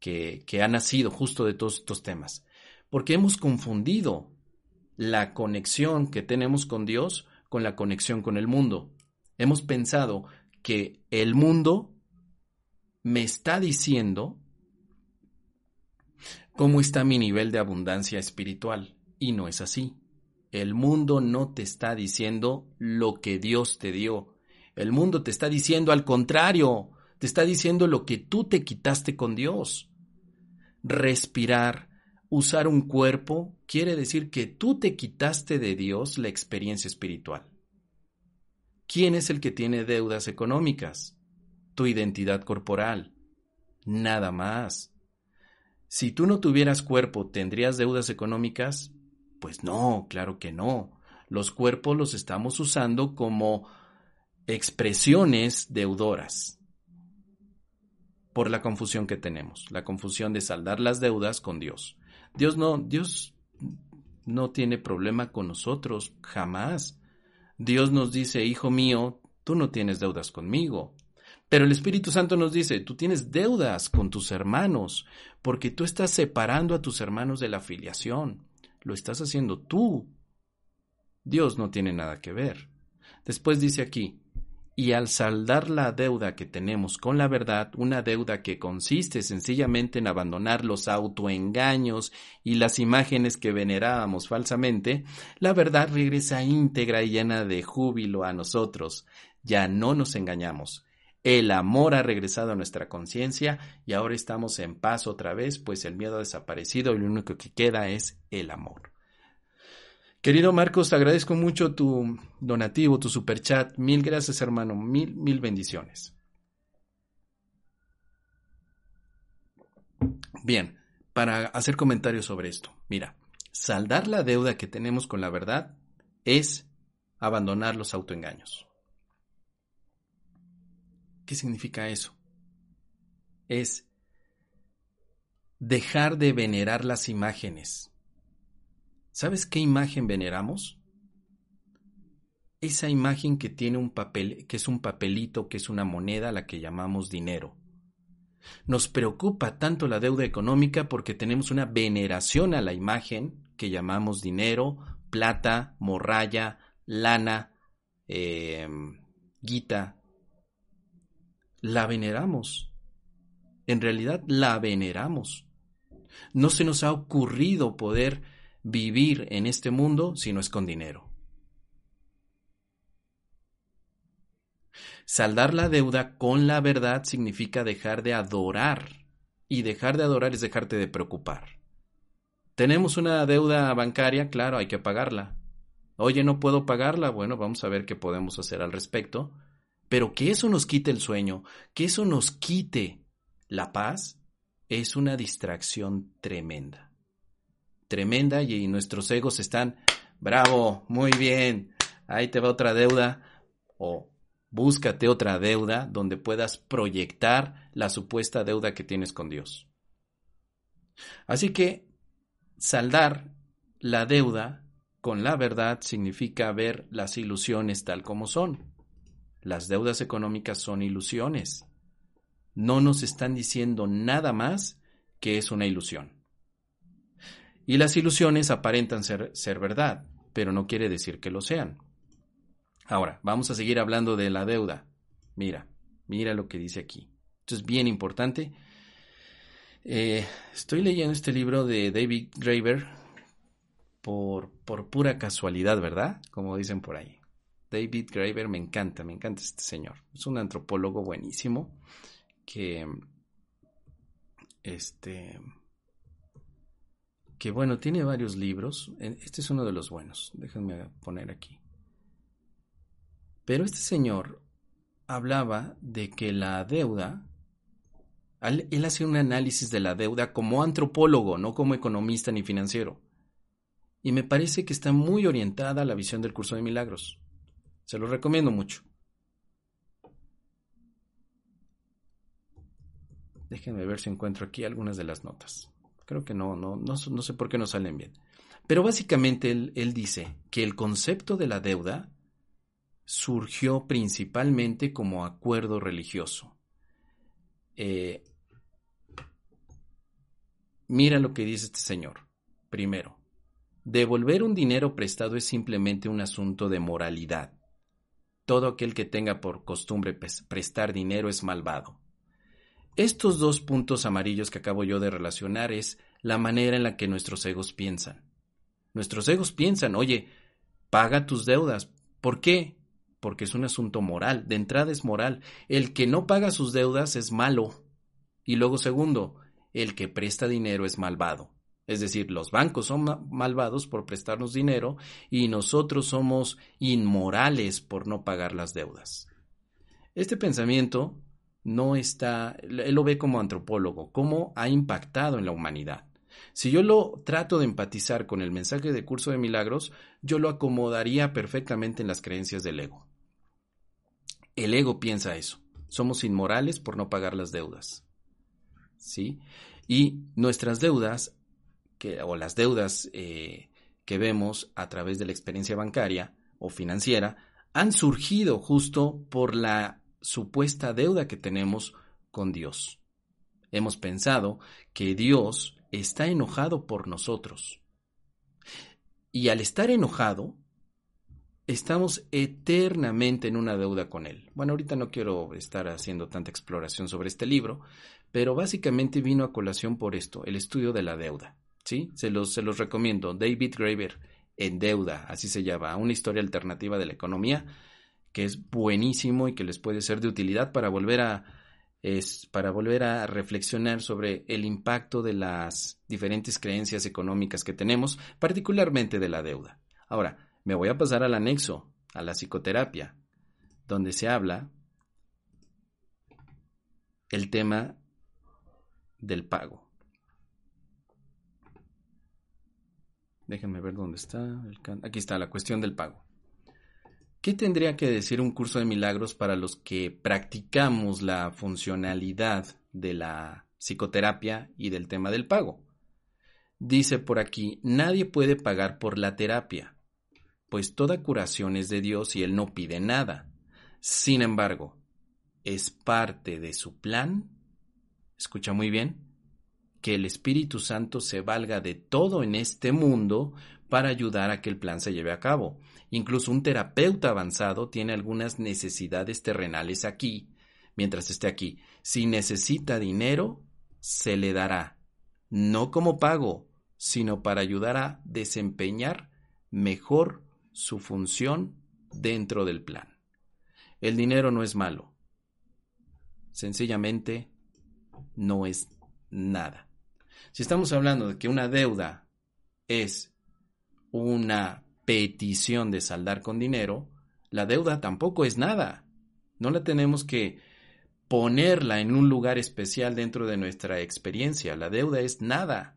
que, ha nacido justo de todos estos temas. Porque hemos confundido la conexión que tenemos con Dios con la conexión con el mundo. Hemos pensado que el mundo me está diciendo cómo está mi nivel de abundancia espiritual. Y no es así. El mundo no te está diciendo lo que Dios te dio. El mundo te está diciendo al contrario, te está diciendo lo que tú te quitaste con Dios. Respirar, usar un cuerpo, quiere decir que tú te quitaste de Dios la experiencia espiritual. ¿Quién es el que tiene deudas económicas? Tu identidad corporal. Nada más. Si tú no tuvieras cuerpo, ¿tendrías deudas económicas? Pues no, claro que no. Los cuerpos los estamos usando como expresiones deudoras por la confusión que tenemos, la confusión de saldar las deudas con Dios. Dios no, Dios no tiene problema con nosotros, jamás. Dios nos dice, hijo mío, tú no tienes deudas conmigo. Pero el Espíritu Santo nos dice, tú tienes deudas con tus hermanos, porque tú estás separando a tus hermanos de la filiación. Lo estás haciendo tú. Dios no tiene nada que ver. Después dice aquí, y al saldar la deuda que tenemos con la verdad, una deuda que consiste sencillamente en abandonar los autoengaños y las imágenes que venerábamos falsamente, la verdad regresa íntegra y llena de júbilo a nosotros. Ya no nos engañamos. El amor ha regresado a nuestra conciencia y ahora estamos en paz otra vez, pues el miedo ha desaparecido y lo único que queda es el amor. Querido Marcos, agradezco mucho tu donativo, tu superchat. Mil gracias, hermano. Mil, mil bendiciones. Bien, para hacer comentarios sobre esto. Mira, saldar la deuda que tenemos con la verdad es abandonar los autoengaños. ¿Qué significa eso? Es dejar de venerar las imágenes ¿Sabes qué imagen veneramos? Esa imagen que tiene un papel, que es un papelito, que es una moneda, la que llamamos dinero. Nos preocupa tanto la deuda económica porque tenemos una veneración a la imagen que llamamos dinero, plata, morralla, lana, em, guita. La veneramos. En realidad la veneramos. No se nos ha ocurrido poder vivir en este mundo si no es con dinero. Saldar la deuda con la verdad significa dejar de adorar. Y dejar de adorar es dejarte de preocupar. Tenemos una deuda bancaria, claro, hay que pagarla. Oye, no puedo pagarla. Bueno, vamos a ver qué podemos hacer al respecto. Pero que eso nos quite el sueño, que eso nos quite la paz, es una distracción tremenda. Tremenda y nuestros egos están, bravo, muy bien, ahí te va otra deuda o búscate otra deuda donde puedas proyectar la supuesta deuda que tienes con Dios. Así que saldar la deuda con la verdad significa ver las ilusiones tal como son. Las deudas económicas son ilusiones. No nos están diciendo nada más que es una ilusión. Y las ilusiones aparentan ser, ser verdad, pero no quiere decir que lo sean. Ahora, vamos a seguir hablando de la deuda. Mira, mira lo que dice aquí. Esto es bien importante. Eh, estoy leyendo este libro de David Graeber por, por pura casualidad, ¿verdad? Como dicen por ahí. David Graeber me encanta, me encanta este señor. Es un antropólogo buenísimo que, este, que bueno, tiene varios libros. Este es uno de los buenos. Déjenme poner aquí. Pero este señor hablaba de que la deuda, él hace un análisis de la deuda como antropólogo, no como economista ni financiero. Y me parece que está muy orientada a la visión del curso de milagros. Se lo recomiendo mucho. Déjenme ver si encuentro aquí algunas de las notas. Creo que no, no, no, no sé por qué no salen bien. Pero básicamente él, él dice que el concepto de la deuda surgió principalmente como acuerdo religioso. Eh, mira lo que dice este señor. Primero, devolver un dinero prestado es simplemente un asunto de moralidad. Todo aquel que tenga por costumbre prestar dinero es malvado. Estos dos puntos amarillos que acabo yo de relacionar es la manera en la que nuestros egos piensan. Nuestros egos piensan, oye, paga tus deudas. ¿Por qué? porque es un asunto moral, de entrada es moral. El que no paga sus deudas es malo. Y luego segundo, el que presta dinero es malvado. Es decir, los bancos son malvados por prestarnos dinero y nosotros somos inmorales por no pagar las deudas. Este pensamiento no está, él lo ve como antropólogo, cómo ha impactado en la humanidad. Si yo lo trato de empatizar con el mensaje de curso de milagros, yo lo acomodaría perfectamente en las creencias del ego. El ego piensa eso. Somos inmorales por no pagar las deudas. ¿Sí? Y nuestras deudas, que, o las deudas eh, que vemos a través de la experiencia bancaria o financiera, han surgido justo por la supuesta deuda que tenemos con Dios. Hemos pensado que Dios está enojado por nosotros. Y al estar enojado, estamos eternamente en una deuda con Él. Bueno, ahorita no quiero estar haciendo tanta exploración sobre este libro, pero básicamente vino a colación por esto, el estudio de la deuda. ¿Sí? Se los, se los recomiendo. David Graeber, En Deuda, así se llama, una historia alternativa de la economía, que es buenísimo y que les puede ser de utilidad para volver a, es para volver a reflexionar sobre el impacto de las diferentes creencias económicas que tenemos, particularmente de la deuda. Ahora, me voy a pasar al anexo, a la psicoterapia, donde se habla el tema del pago. Déjenme ver dónde está. Aquí está la cuestión del pago. ¿Qué tendría que decir un curso de milagros para los que practicamos la funcionalidad de la psicoterapia y del tema del pago? Dice por aquí, nadie puede pagar por la terapia, pues toda curación es de Dios y Él no pide nada. Sin embargo, es parte de su plan, escucha muy bien, que el Espíritu Santo se valga de todo en este mundo para ayudar a que el plan se lleve a cabo. Incluso un terapeuta avanzado tiene algunas necesidades terrenales aquí, mientras esté aquí. Si necesita dinero, se le dará, no como pago, sino para ayudar a desempeñar mejor su función dentro del plan. El dinero no es malo, sencillamente no es nada. Si estamos hablando de que una deuda es una petición de saldar con dinero, la deuda tampoco es nada. No la tenemos que ponerla en un lugar especial dentro de nuestra experiencia. La deuda es nada.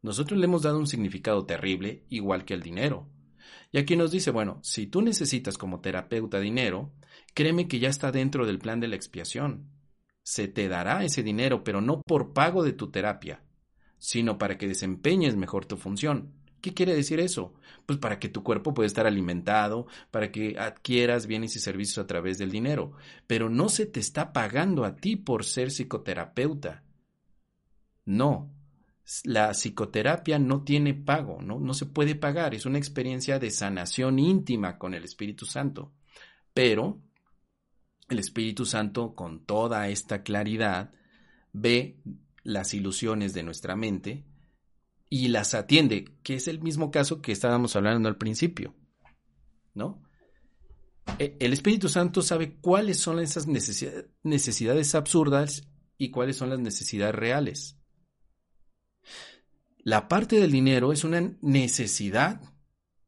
Nosotros le hemos dado un significado terrible, igual que el dinero. Y aquí nos dice, bueno, si tú necesitas como terapeuta dinero, créeme que ya está dentro del plan de la expiación. Se te dará ese dinero, pero no por pago de tu terapia, sino para que desempeñes mejor tu función. ¿Qué quiere decir eso? Pues para que tu cuerpo pueda estar alimentado, para que adquieras bienes y servicios a través del dinero, pero no se te está pagando a ti por ser psicoterapeuta. No, la psicoterapia no tiene pago, ¿no? no se puede pagar, es una experiencia de sanación íntima con el Espíritu Santo. Pero el Espíritu Santo, con toda esta claridad, ve las ilusiones de nuestra mente y las atiende, que es el mismo caso que estábamos hablando al principio, ¿no? E, el Espíritu Santo sabe cuáles son esas necesidades absurdas y cuáles son las necesidades reales. La parte del dinero es una necesidad,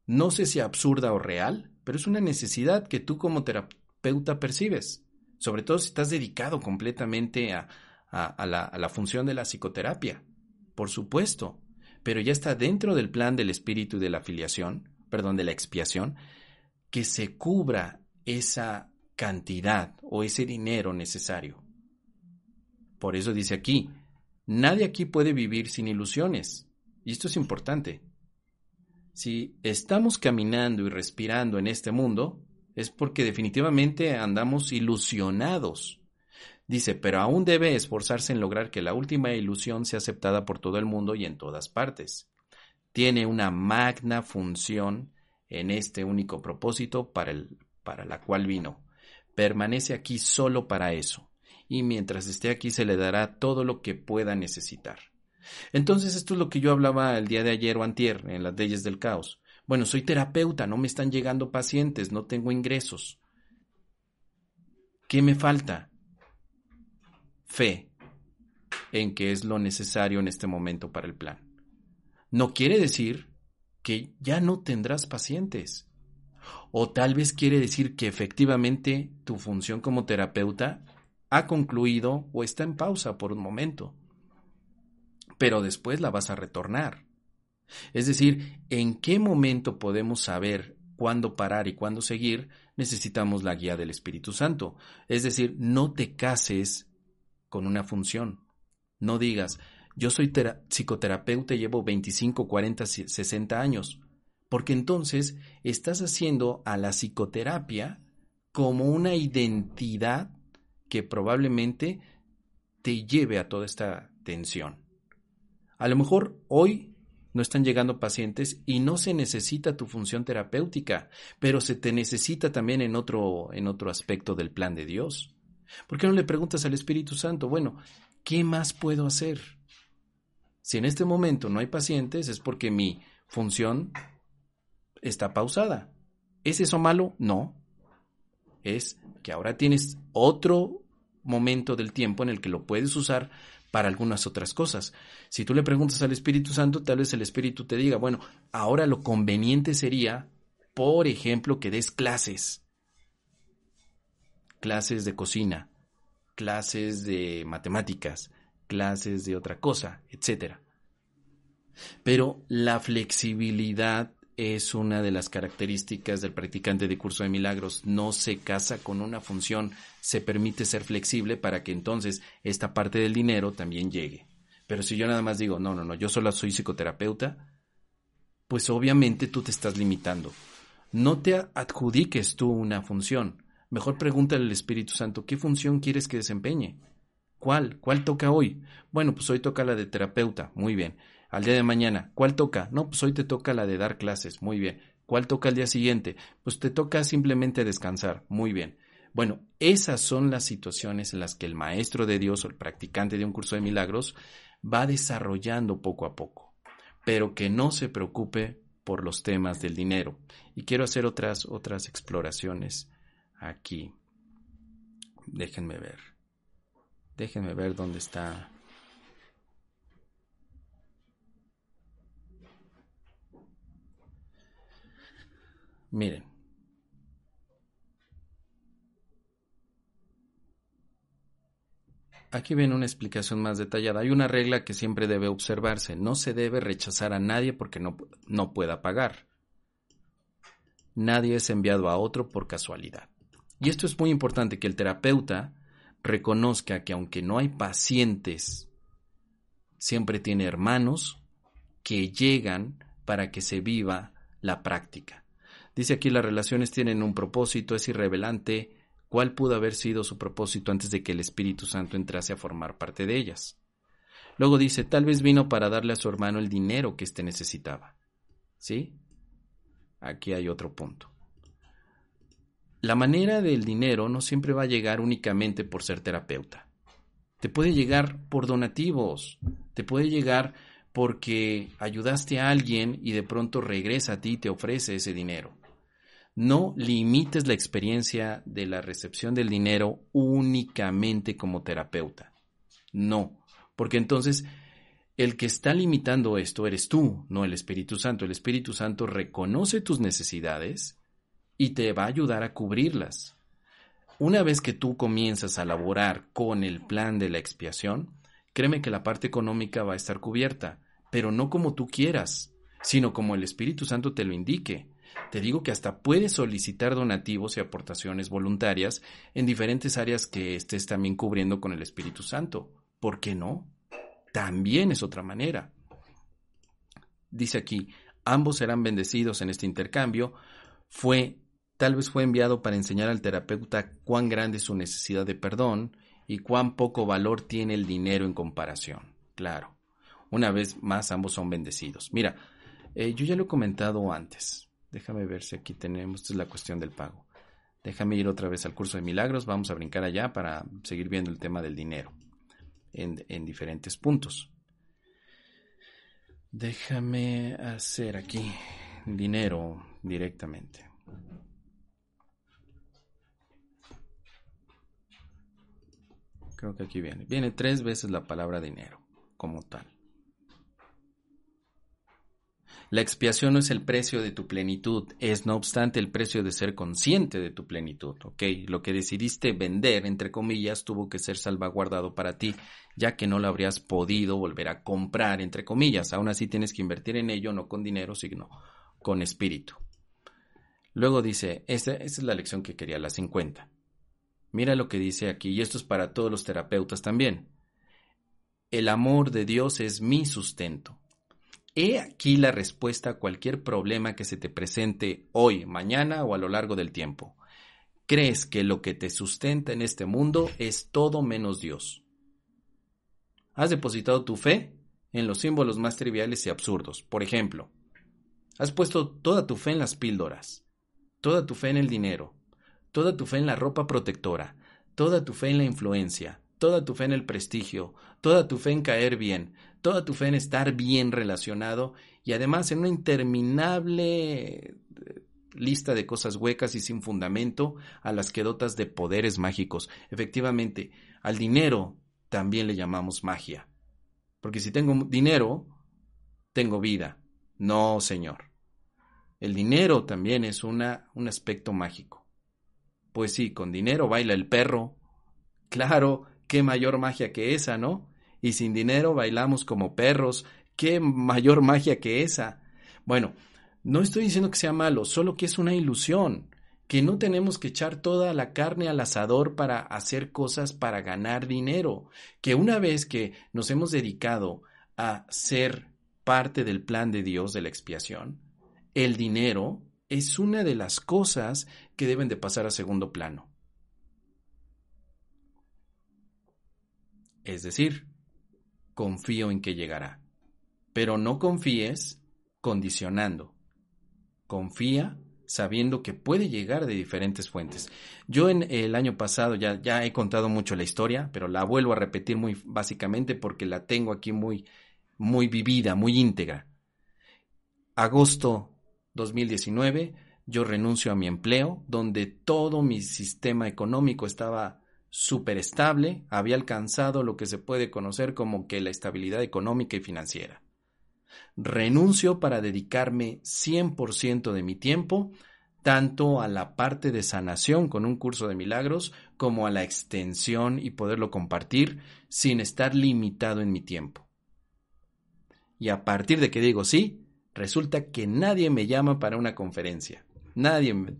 no sé si absurda o real, pero es una necesidad que tú como terapeuta percibes, sobre todo si estás dedicado completamente a, a la función de la psicoterapia. Por supuesto, pero ya está dentro del plan del espíritu de la afiliación, perdón, de la expiación, que se cubra esa cantidad o ese dinero necesario. Por eso dice aquí, nadie aquí puede vivir sin ilusiones. Y esto es importante. Si estamos caminando y respirando en este mundo, es porque definitivamente andamos ilusionados Dice, pero aún debe esforzarse en lograr que la última ilusión sea aceptada por todo el mundo y en todas partes. Tiene una magna función en este único propósito para, el, para la cual vino. Permanece aquí solo para eso, y mientras esté aquí se le dará todo lo que pueda necesitar. Entonces esto es lo que yo hablaba el día de ayer o antier en las leyes del caos. Bueno, soy terapeuta, no me están llegando pacientes, no tengo ingresos. ¿Qué me falta? Fe en que es lo necesario en este momento para el plan. No quiere decir que ya no tendrás pacientes. O tal vez quiere decir que efectivamente tu función como terapeuta ha concluido o está en pausa por un momento. Pero después la vas a retornar. Es decir, en qué momento podemos saber cuándo parar y cuándo seguir, necesitamos la guía del Espíritu Santo. Es decir, no te cases con una función. No digas, yo soy psicoterapeuta y llevo 25, 40, 60 años, porque entonces estás haciendo a la psicoterapia como una identidad que probablemente te lleve a toda esta tensión. A lo mejor hoy no están llegando pacientes y no se necesita tu función terapéutica, pero se te necesita también en otro, en otro aspecto del plan de Dios. ¿Por qué no le preguntas al Espíritu Santo, bueno, ¿qué más puedo hacer? Si en este momento no hay pacientes es porque mi función está pausada. ¿Es eso malo? No. Es que ahora tienes otro momento del tiempo en el que lo puedes usar para algunas otras cosas. Si tú le preguntas al Espíritu Santo, tal vez el Espíritu te diga, bueno, ahora lo conveniente sería, por ejemplo, que des clases clases de cocina, clases de matemáticas, clases de otra cosa, etc. Pero la flexibilidad es una de las características del practicante de curso de milagros. No se casa con una función, se permite ser flexible para que entonces esta parte del dinero también llegue. Pero si yo nada más digo, no, no, no, yo solo soy psicoterapeuta, pues obviamente tú te estás limitando. No te adjudiques tú una función. Mejor pregúntale al Espíritu Santo, ¿qué función quieres que desempeñe? ¿Cuál? ¿Cuál toca hoy? Bueno, pues hoy toca la de terapeuta, muy bien. Al día de mañana, ¿cuál toca? No, pues hoy te toca la de dar clases, muy bien. ¿Cuál toca al día siguiente? Pues te toca simplemente descansar, muy bien. Bueno, esas son las situaciones en las que el maestro de Dios o el practicante de un curso de milagros va desarrollando poco a poco, pero que no se preocupe por los temas del dinero. Y quiero hacer otras otras exploraciones aquí. Déjenme ver. Déjenme ver dónde está. Miren. Aquí viene una explicación más detallada. Hay una regla que siempre debe observarse. No se debe rechazar a nadie porque no, no pueda pagar. Nadie es enviado a otro por casualidad. Y esto es muy importante, que el terapeuta reconozca que aunque no hay pacientes, siempre tiene hermanos que llegan para que se viva la práctica. Dice aquí las relaciones tienen un propósito, es irrevelante cuál pudo haber sido su propósito antes de que el Espíritu Santo entrase a formar parte de ellas. Luego dice, tal vez vino para darle a su hermano el dinero que éste necesitaba. ¿Sí? Aquí hay otro punto. La manera del dinero no siempre va a llegar únicamente por ser terapeuta. Te puede llegar por donativos, te puede llegar porque ayudaste a alguien y de pronto regresa a ti y te ofrece ese dinero. No limites la experiencia de la recepción del dinero únicamente como terapeuta. No, porque entonces el que está limitando esto eres tú, no el Espíritu Santo. El Espíritu Santo reconoce tus necesidades y te va a ayudar a cubrirlas. Una vez que tú comienzas a laborar con el plan de la expiación, créeme que la parte económica va a estar cubierta, pero no como tú quieras, sino como el Espíritu Santo te lo indique. Te digo que hasta puedes solicitar donativos y aportaciones voluntarias en diferentes áreas que estés también cubriendo con el Espíritu Santo. ¿Por qué no? También es otra manera. Dice aquí, ambos serán bendecidos en este intercambio. Fue, tal vez fue enviado para enseñar al terapeuta cuán grande es su necesidad de perdón y cuán poco valor tiene el dinero en comparación. Claro, una vez más ambos son bendecidos. Mira, eh, yo ya lo he comentado antes. Déjame ver si aquí tenemos, esta es la cuestión del pago. Déjame ir otra vez al curso de milagros, vamos a brincar allá para seguir viendo el tema del dinero en, en diferentes puntos. Déjame hacer aquí dinero directamente. Creo que aquí viene. Viene tres veces la palabra dinero como tal. La expiación no es el precio de tu plenitud, es no obstante el precio de ser consciente de tu plenitud, ¿ok? Lo que decidiste vender, entre comillas, tuvo que ser salvaguardado para ti, ya que no lo habrías podido volver a comprar, entre comillas. Aún así tienes que invertir en ello, no con dinero, sino con espíritu. Luego dice, esta, esta es la lección que quería, la 50. Mira lo que dice aquí, y esto es para todos los terapeutas también. El amor de Dios es mi sustento. He aquí la respuesta a cualquier problema que se te presente hoy, mañana o a lo largo del tiempo. Crees que lo que te sustenta en este mundo es todo menos Dios. Has depositado tu fe en los símbolos más triviales y absurdos. Por ejemplo, has puesto toda tu fe en las píldoras, toda tu fe en el dinero, toda tu fe en la ropa protectora, toda tu fe en la influencia, toda tu fe en el prestigio, toda tu fe en caer bien, toda tu fe en estar bien relacionado y además en una interminable eh, lista de cosas huecas y sin fundamento a las que dotas de poderes mágicos. Efectivamente, al dinero también le llamamos magia. Porque si tengo dinero, tengo vida. No, señor. El dinero también es una, un aspecto mágico. Pues sí, con dinero baila el perro. Claro, qué mayor magia que esa, ¿no? y sin dinero bailamos como perros. ¿Qué mayor magia que esa? Bueno, no estoy diciendo que sea malo, solo que es una ilusión, que no tenemos que echar toda la carne al asador para hacer cosas para ganar dinero, que una vez que nos hemos dedicado a ser parte del plan de Dios de la expiación, el dinero es una de las cosas que deben de pasar a segundo plano. Es decir, confío en que llegará. Pero no confíes condicionando. Confía sabiendo que puede llegar de diferentes fuentes. Yo en el año pasado ya, ya he contado mucho la historia, pero la vuelvo a repetir muy básicamente porque la tengo aquí muy, muy vivida, muy íntegra. Agosto 2019, yo renuncio a mi empleo, donde todo mi sistema económico estaba súper estable, había alcanzado lo que se puede conocer como que la estabilidad económica y financiera. Renuncio para dedicarme 100% de mi tiempo tanto a la parte de sanación con un curso de milagros como a la extensión y poderlo compartir sin estar limitado en mi tiempo. Y a partir de que digo sí, resulta que nadie me llama para una conferencia. Nadie. Me...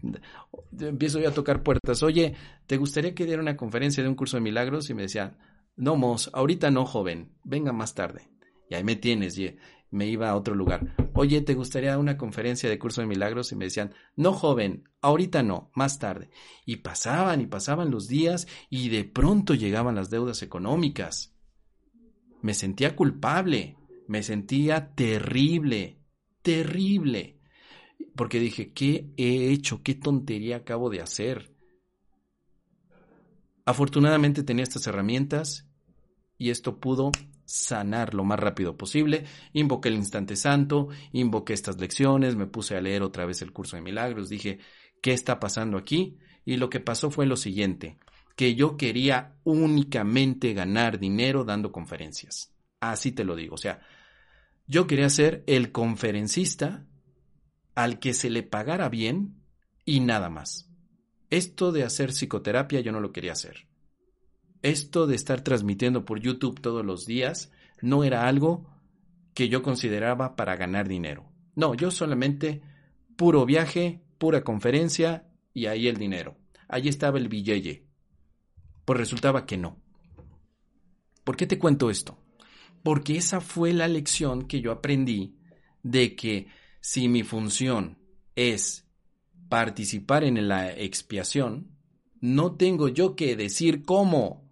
Empiezo yo a tocar puertas. Oye, ¿te gustaría que diera una conferencia de un curso de milagros? Y me decían, no, Mos, ahorita no, joven, venga más tarde. Y ahí me tienes, y me iba a otro lugar. Oye, ¿te gustaría una conferencia de curso de milagros? Y me decían, no, joven, ahorita no, más tarde. Y pasaban y pasaban los días y de pronto llegaban las deudas económicas. Me sentía culpable, me sentía terrible, terrible. Porque dije, ¿qué he hecho? ¿Qué tontería acabo de hacer? Afortunadamente tenía estas herramientas y esto pudo sanar lo más rápido posible. Invoqué el instante santo, invoqué estas lecciones, me puse a leer otra vez el curso de milagros, dije, ¿qué está pasando aquí? Y lo que pasó fue lo siguiente, que yo quería únicamente ganar dinero dando conferencias. Así te lo digo, o sea, yo quería ser el conferencista al que se le pagara bien y nada más. Esto de hacer psicoterapia yo no lo quería hacer. Esto de estar transmitiendo por YouTube todos los días no era algo que yo consideraba para ganar dinero. No, yo solamente puro viaje, pura conferencia y ahí el dinero. Allí estaba el billete. Pues resultaba que no. ¿Por qué te cuento esto? Porque esa fue la lección que yo aprendí de que si mi función es participar en la expiación, no tengo yo que decir cómo.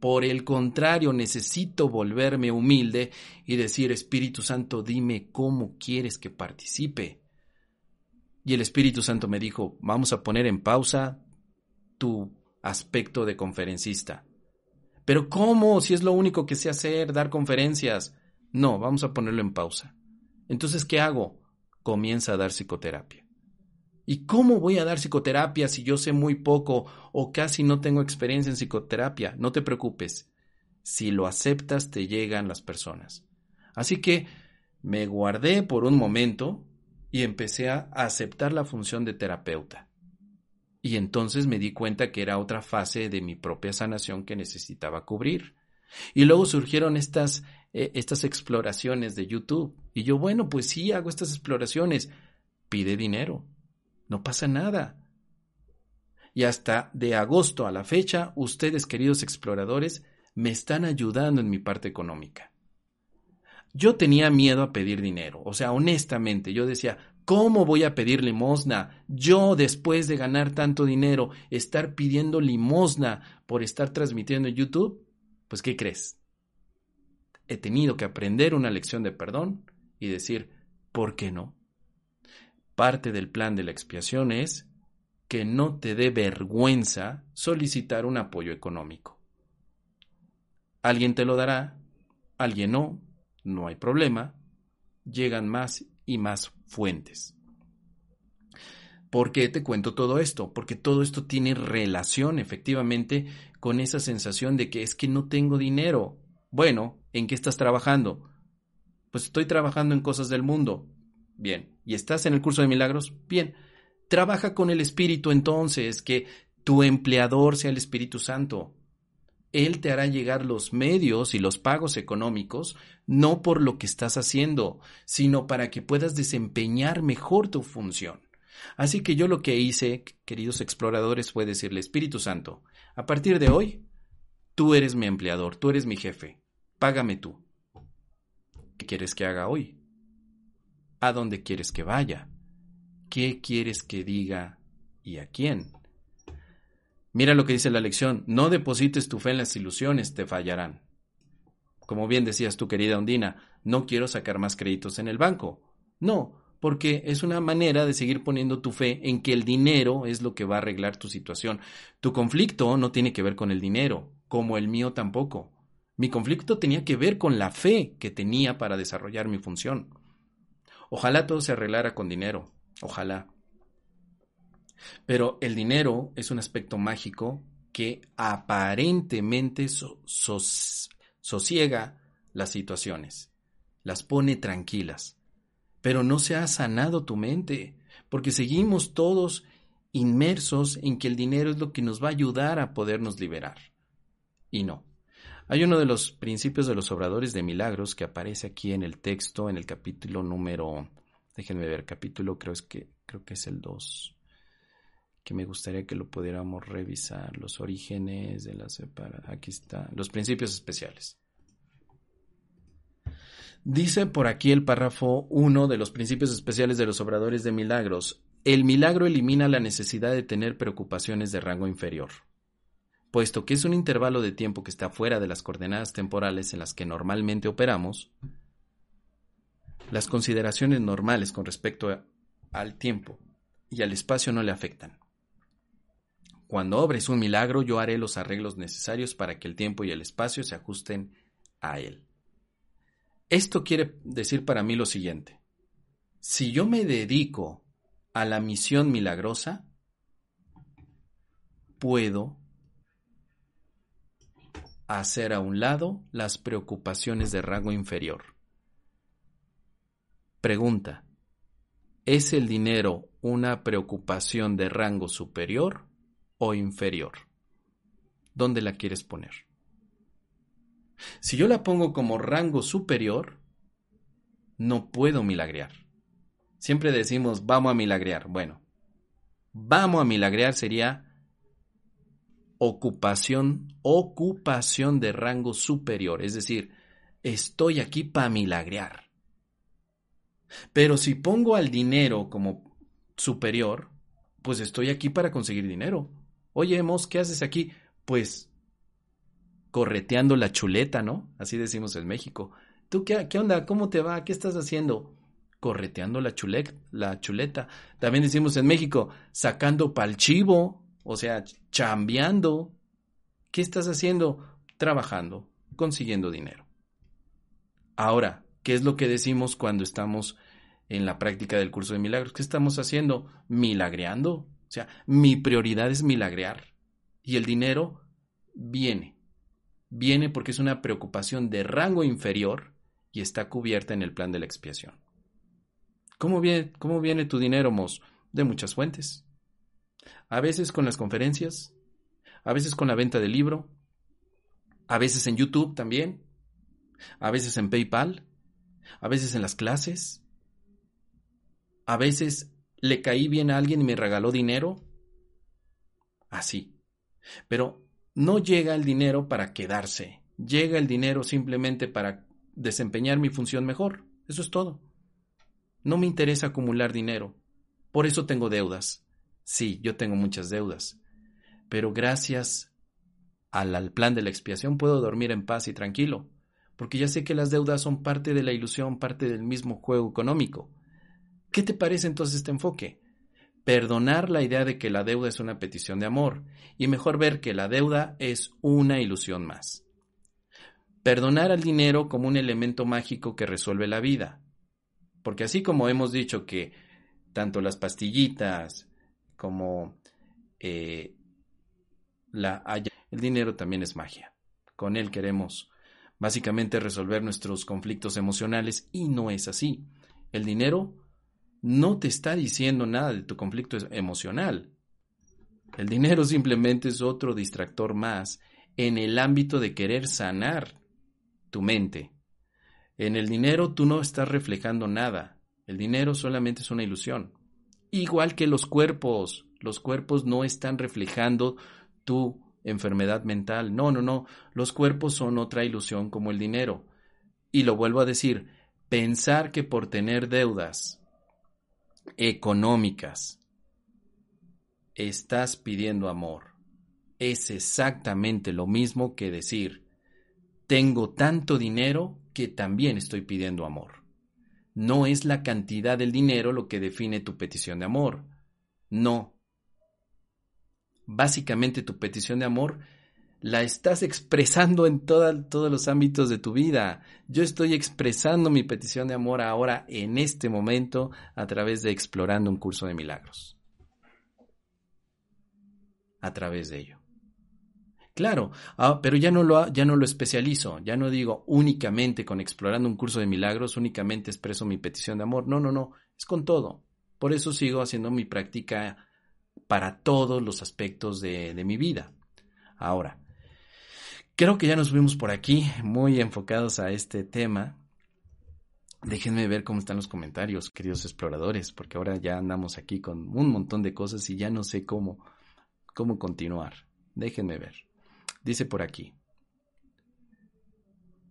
Por el contrario, necesito volverme humilde y decir, Espíritu Santo, dime cómo quieres que participe. Y el Espíritu Santo me dijo, vamos a poner en pausa tu aspecto de conferencista. Pero ¿cómo? Si es lo único que sé hacer, dar conferencias. No, vamos a ponerlo en pausa. Entonces, ¿qué hago? Comienza a dar psicoterapia. ¿Y cómo voy a dar psicoterapia si yo sé muy poco o casi no tengo experiencia en psicoterapia? No te preocupes. Si lo aceptas, te llegan las personas. Así que me guardé por un momento y empecé a aceptar la función de terapeuta. Y entonces me di cuenta que era otra fase de mi propia sanación que necesitaba cubrir. Y luego surgieron estas, eh, estas exploraciones de YouTube. Y yo, bueno, pues sí, hago estas exploraciones. Pide dinero no pasa nada. Y hasta de agosto a la fecha, ustedes, queridos exploradores, me están ayudando en mi parte económica. Yo tenía miedo a pedir dinero, o sea, honestamente, yo decía, ¿cómo voy a pedir limosna? Yo, después de ganar tanto dinero, estar pidiendo limosna por estar transmitiendo en YouTube, pues, ¿qué crees? He tenido que aprender una lección de perdón y decir, ¿por qué no? Parte del plan de la expiación es que no te dé vergüenza solicitar un apoyo económico. Alguien te lo dará, alguien no, no hay problema, llegan más y más fuentes. ¿Por qué te cuento todo esto? Porque todo esto tiene relación efectivamente con esa sensación de que es que no tengo dinero. Bueno, ¿en qué estás trabajando? Pues estoy trabajando en cosas del mundo. Bien. ¿Y estás en el curso de milagros? Bien. Trabaja con el Espíritu entonces, que tu empleador sea el Espíritu Santo. Él te hará llegar los medios y los pagos económicos, no por lo que estás haciendo, sino para que puedas desempeñar mejor tu función. Así que yo lo que hice, queridos exploradores, fue decirle, Espíritu Santo, a partir de hoy, tú eres mi empleador, tú eres mi jefe, págame tú. ¿Qué quieres que haga hoy? ¿A dónde quieres que vaya? ¿Qué quieres que diga y a quién? Mira lo que dice la lección, no deposites tu fe en las ilusiones, te fallarán. Como bien decías tú, querida Ondina, no quiero sacar más créditos en el banco. No, porque es una manera de seguir poniendo tu fe en que el dinero es lo que va a arreglar tu situación. Tu conflicto no tiene que ver con el dinero, como el mío tampoco. Mi conflicto tenía que ver con la fe que tenía para desarrollar mi función. Ojalá todo se arreglara con dinero, ojalá. Pero el dinero es un aspecto mágico que aparentemente sosiega las situaciones, las pone tranquilas. Pero no se ha sanado tu mente, porque seguimos todos inmersos en que el dinero es lo que nos va a ayudar a podernos liberar. Y no. Hay uno de los principios de los obradores de milagros que aparece aquí en el texto, en el capítulo número, déjenme ver, capítulo creo, es que, creo que es el 2, que me gustaría que lo pudiéramos revisar, los orígenes de la separación, aquí está, los principios especiales. Dice por aquí el párrafo 1 de los principios especiales de los obradores de milagros. El milagro elimina la necesidad de tener preocupaciones de rango inferior. Puesto que es un intervalo de tiempo que está fuera de las coordenadas temporales en las que normalmente operamos, las consideraciones normales con respecto al tiempo y al espacio no le afectan. Cuando obres un milagro, yo haré los arreglos necesarios para que el tiempo y el espacio se ajusten a él. Esto quiere decir para mí lo siguiente. Si yo me dedico a la misión milagrosa, puedo hacer a un lado las preocupaciones de rango inferior. Pregunta, ¿es el dinero una preocupación de rango superior o inferior? ¿Dónde la quieres poner? Si yo la pongo como rango superior, no puedo milagrear. Siempre decimos, vamos a milagrear. Bueno, vamos a milagrear sería ocupación, ocupación de rango superior. Es decir, estoy aquí para milagrear. Pero si pongo al dinero como superior, pues estoy aquí para conseguir dinero. Oye, Mos, ¿qué haces aquí? Pues correteando la chuleta, ¿no? Así decimos en México. ¿Tú qué, qué onda? ¿Cómo te va? ¿Qué estás haciendo? Correteando la, la chuleta. También decimos en México, sacando pal chivo, o sea, chambeando. ¿Qué estás haciendo? Trabajando, consiguiendo dinero. Ahora, ¿qué es lo que decimos cuando estamos en la práctica del curso de milagros? ¿Qué estamos haciendo? Milagreando. O sea, mi prioridad es milagrear. Y el dinero viene viene porque es una preocupación de rango inferior y está cubierta en el plan de la expiación. ¿Cómo viene, cómo viene tu dinero, Mos? De muchas fuentes. A veces con las conferencias, a veces con la venta del libro, a veces en YouTube también, a veces en PayPal, a veces en las clases, a veces le caí bien a alguien y me regaló dinero. Así. Pero no llega el dinero para quedarse, llega el dinero simplemente para desempeñar mi función mejor. Eso es todo. No me interesa acumular dinero. Por eso tengo deudas. Sí, yo tengo muchas deudas. Pero gracias al, al, plan de la expiación puedo dormir en paz y tranquilo, porque ya sé que las deudas son parte de la ilusión, parte del mismo juego económico. ¿Qué te parece entonces este enfoque? perdonar la idea de que la deuda es una petición de amor y mejor ver que la deuda es una ilusión más. Perdonar al dinero como un elemento mágico que resuelve la vida. Porque así como hemos dicho que tanto las pastillitas como eh, la el dinero también es magia. Con él queremos básicamente resolver nuestros conflictos emocionales y no es así. El dinero no te está diciendo nada de tu conflicto emocional. El dinero simplemente es otro distractor más en el ámbito de querer sanar tu mente. En el dinero tú no estás reflejando nada. El dinero solamente es una ilusión. Igual que los cuerpos. Los cuerpos no están reflejando tu enfermedad mental. No, no, no. Los cuerpos son otra ilusión como el dinero. Y lo vuelvo a decir, pensar que por tener deudas económicas, estás pidiendo amor. Es exactamente lo mismo que decir, tengo tanto dinero que también estoy pidiendo amor. No es la cantidad del dinero lo que define tu petición de amor. No. Básicamente tu petición de amor la estás expresando en todos los ámbitos de tu vida. Yo estoy expresando mi petición de amor ahora, en este momento, a través de explorando un curso de milagros. A través de ello. Claro, ah, pero ya no, lo, ya no lo especializo, ya no digo únicamente con explorando un curso de milagros, únicamente expreso mi petición de amor. No, no, no, es con todo. Por eso sigo haciendo mi práctica para todos los aspectos de, de mi vida. Ahora, creo que ya nos vimos por aquí muy enfocados a este tema. Déjenme ver cómo están los comentarios, queridos exploradores, porque ahora ya andamos aquí con un montón de cosas y ya no sé cómo, cómo continuar. Déjenme ver. Dice por aquí.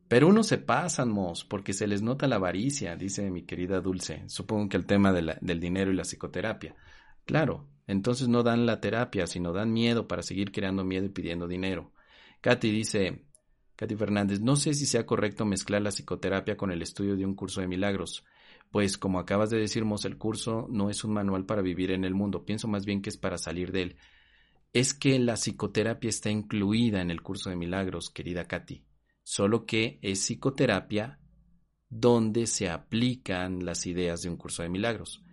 Pero unos se pasan, mos, porque se les nota la avaricia, dice mi querida Dulce. Supongo que el tema del dinero y la psicoterapia. Claro, entonces no dan la terapia, sino dan miedo para seguir creando miedo y pidiendo dinero. Katy dice, Katy Fernández, no sé si sea correcto mezclar la psicoterapia con el estudio de un curso de milagros. Pues como acabas de decirnos, el curso no es un manual para vivir en el mundo, pienso más bien que es para salir de él. Es que la psicoterapia está incluida en el curso de milagros, querida Katy solo que es psicoterapia donde se aplican las ideas de un curso de milagros.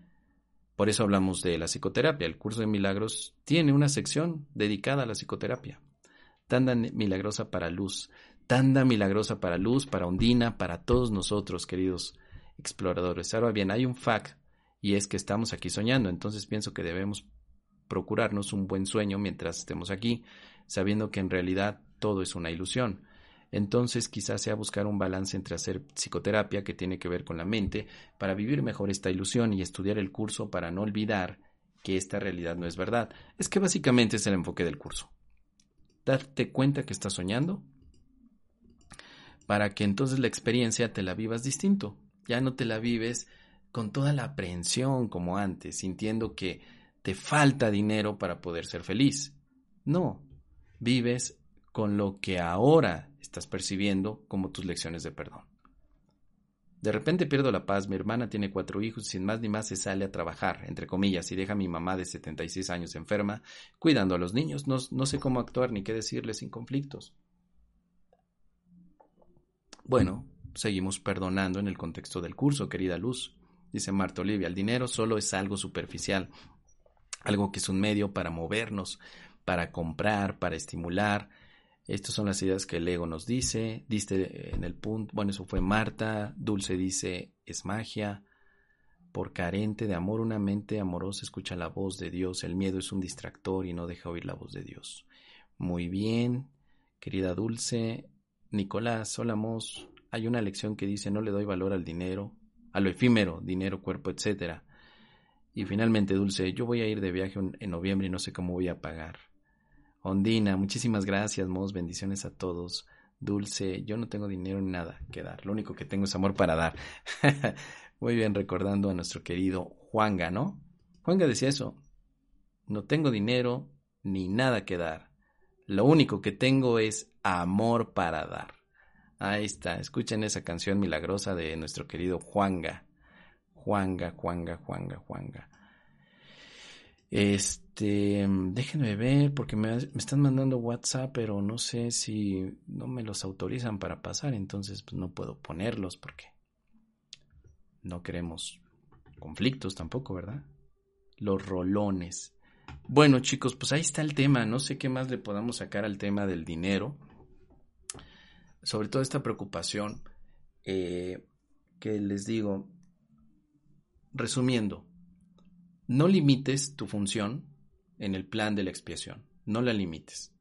Por eso hablamos de la psicoterapia. El curso de milagros tiene una sección dedicada a la psicoterapia. Tanda milagrosa para luz, tanda milagrosa para luz, para ondina, para todos nosotros, queridos exploradores. Ahora bien, hay un fact y es que estamos aquí soñando, entonces pienso que debemos procurarnos un buen sueño mientras estemos aquí, sabiendo que en realidad todo es una ilusión entonces quizás sea buscar un balance entre hacer psicoterapia que tiene que ver con la mente para vivir mejor esta ilusión y estudiar el curso para no olvidar que esta realidad no es verdad. Es que básicamente es el enfoque del curso. Darte cuenta que estás soñando para que entonces la experiencia te la vivas distinto. Ya no te la vives con toda la aprehensión como antes, sintiendo que te falta dinero para poder ser feliz. No, vives con lo que ahora estás percibiendo como tus lecciones de perdón. De repente pierdo la paz, mi hermana tiene cuatro hijos y sin más ni más se sale a trabajar, entre comillas, y deja a mi mamá de 76 años enferma, cuidando a los niños. No, no sé cómo actuar ni qué decirles sin conflictos. Bueno, seguimos perdonando en el contexto del curso, querida Luz. Dice Marta Olivia, el dinero solo es algo superficial, algo que es un medio para movernos, para comprar, para estimular, estas son las ideas que el ego nos dice. Diste en el punto, bueno, eso fue Marta. Dulce dice, es magia. Por carente de amor, una mente amorosa escucha la voz de Dios. El miedo es un distractor y no deja oír la voz de Dios. Muy bien, querida Dulce. Nicolás Solamos, hay una lección que dice, no le doy valor al dinero, a lo efímero, dinero, cuerpo, etc. Y finalmente, Dulce, yo voy a ir de viaje en noviembre y no sé cómo voy a pagar. Ondina, muchísimas gracias, Mos, bendiciones a todos. Dulce, yo no tengo dinero ni nada que dar, lo único que tengo es amor para dar. Muy bien, recordando a nuestro querido Juanga, ¿no? Juanga decía eso, no tengo dinero ni nada que dar, lo único que tengo es amor para dar. Ahí está, escuchen esa canción milagrosa de nuestro querido Juanga. Juanga, Juanga, Juanga, Juanga. Este, déjenme ver porque me, están mandando WhatsApp, pero no sé si no me los autorizan para pasar, entonces pues no puedo ponerlos porque no queremos conflictos tampoco, ¿verdad? Los rolones. Bueno, chicos, pues ahí está el tema. No sé qué más le podamos sacar al tema del dinero. Sobre todo esta preocupación eh, que les digo, resumiendo, no limites tu función en el plan de la expiación. No la limites.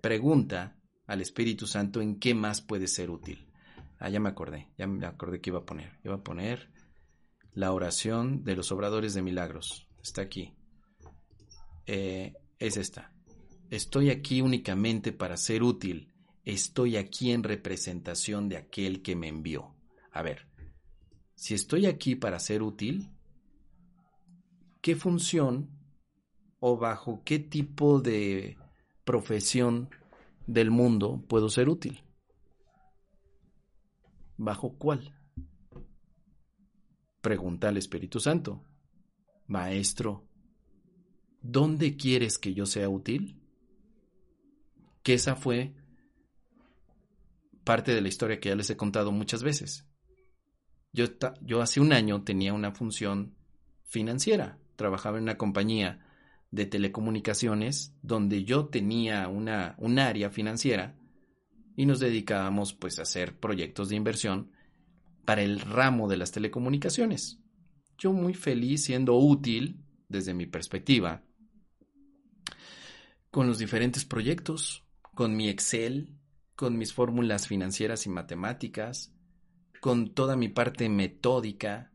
Pregunta al Espíritu Santo en qué más puede ser útil. Ah, ya me acordé, ya me acordé que iba a poner. Iba a poner la oración de los obradores de milagros. Está aquí. Eh, es esta. Estoy aquí únicamente para ser útil. Estoy aquí en representación de aquel que me envió. A ver, si estoy aquí para ser útil, qué función o bajo qué tipo de profesión del mundo puedo ser útil. ¿Bajo cuál? Pregunta al Espíritu Santo. Maestro, ¿dónde quieres que yo sea útil? Que esa fue parte de la historia que ya les he contado muchas veces. Yo, yo hace un año tenía una función financiera trabajaba en una compañía de telecomunicaciones donde yo tenía una, un área financiera y nos dedicábamos pues a hacer proyectos de inversión para el ramo de las telecomunicaciones. Yo muy feliz siendo útil, desde mi perspectiva, con los diferentes proyectos, con mi Excel, con mis fórmulas financieras y matemáticas, con toda mi parte metódica.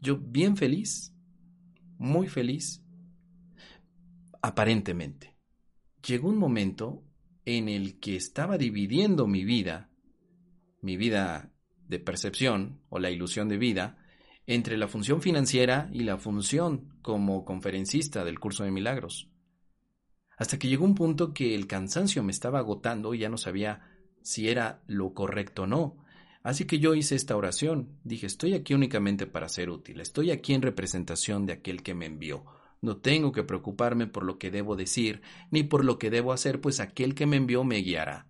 Yo bien feliz, muy feliz, aparentemente. Llegó un momento en el que estaba dividiendo mi vida, mi vida de percepción o la ilusión de vida, entre la función financiera y la función como conferencista del curso de milagros. Hasta que llegó un punto que el cansancio me estaba agotando y ya no sabía si era lo correcto o no. Así que yo hice esta oración. Dije, estoy aquí únicamente para ser útil. Estoy aquí en representación de aquel que me envió. No tengo que preocuparme por lo que debo decir, ni por lo que debo hacer, pues aquel que me envió me guiará.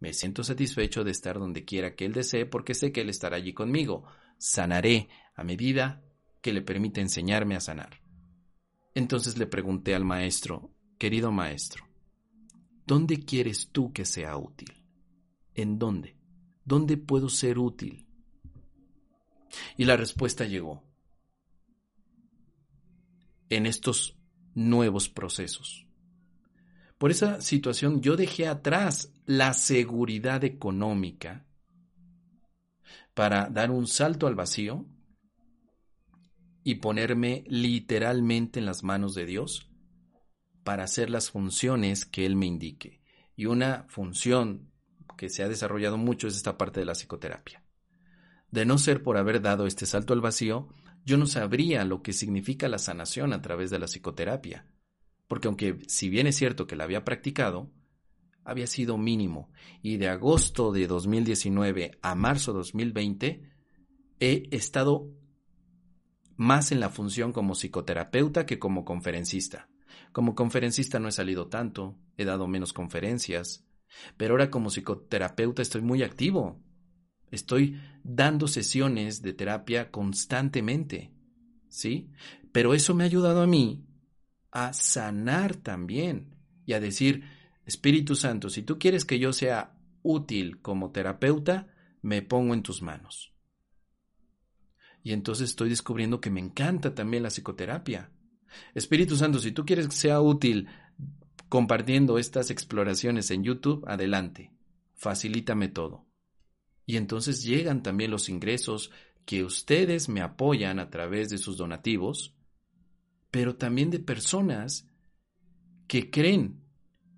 Me siento satisfecho de estar donde quiera que Él desee, porque sé que Él estará allí conmigo. Sanaré a medida que le permite enseñarme a sanar. Entonces le pregunté al maestro, querido maestro, ¿dónde quieres tú que sea útil? ¿En dónde? ¿Dónde puedo ser útil? Y la respuesta llegó en estos nuevos procesos. Por esa situación yo dejé atrás la seguridad económica para dar un salto al vacío y ponerme literalmente en las manos de Dios para hacer las funciones que Él me indique. Y una función que se ha desarrollado mucho es esta parte de la psicoterapia. De no ser por haber dado este salto al vacío, yo no sabría lo que significa la sanación a través de la psicoterapia, porque aunque si bien es cierto que la había practicado, había sido mínimo, y de agosto de 2019 a marzo de 2020 he estado más en la función como psicoterapeuta que como conferencista. Como conferencista no he salido tanto, he dado menos conferencias, pero ahora como psicoterapeuta estoy muy activo. Estoy dando sesiones de terapia constantemente, ¿sí? Pero eso me ha ayudado a mí a sanar también y a decir, Espíritu Santo, si tú quieres que yo sea útil como terapeuta, me pongo en tus manos. Y entonces estoy descubriendo que me encanta también la psicoterapia. Espíritu Santo, si tú quieres que sea útil compartiendo estas exploraciones en YouTube, adelante. Facilítame todo. Y entonces llegan también los ingresos que ustedes me apoyan a través de sus donativos, pero también de personas que creen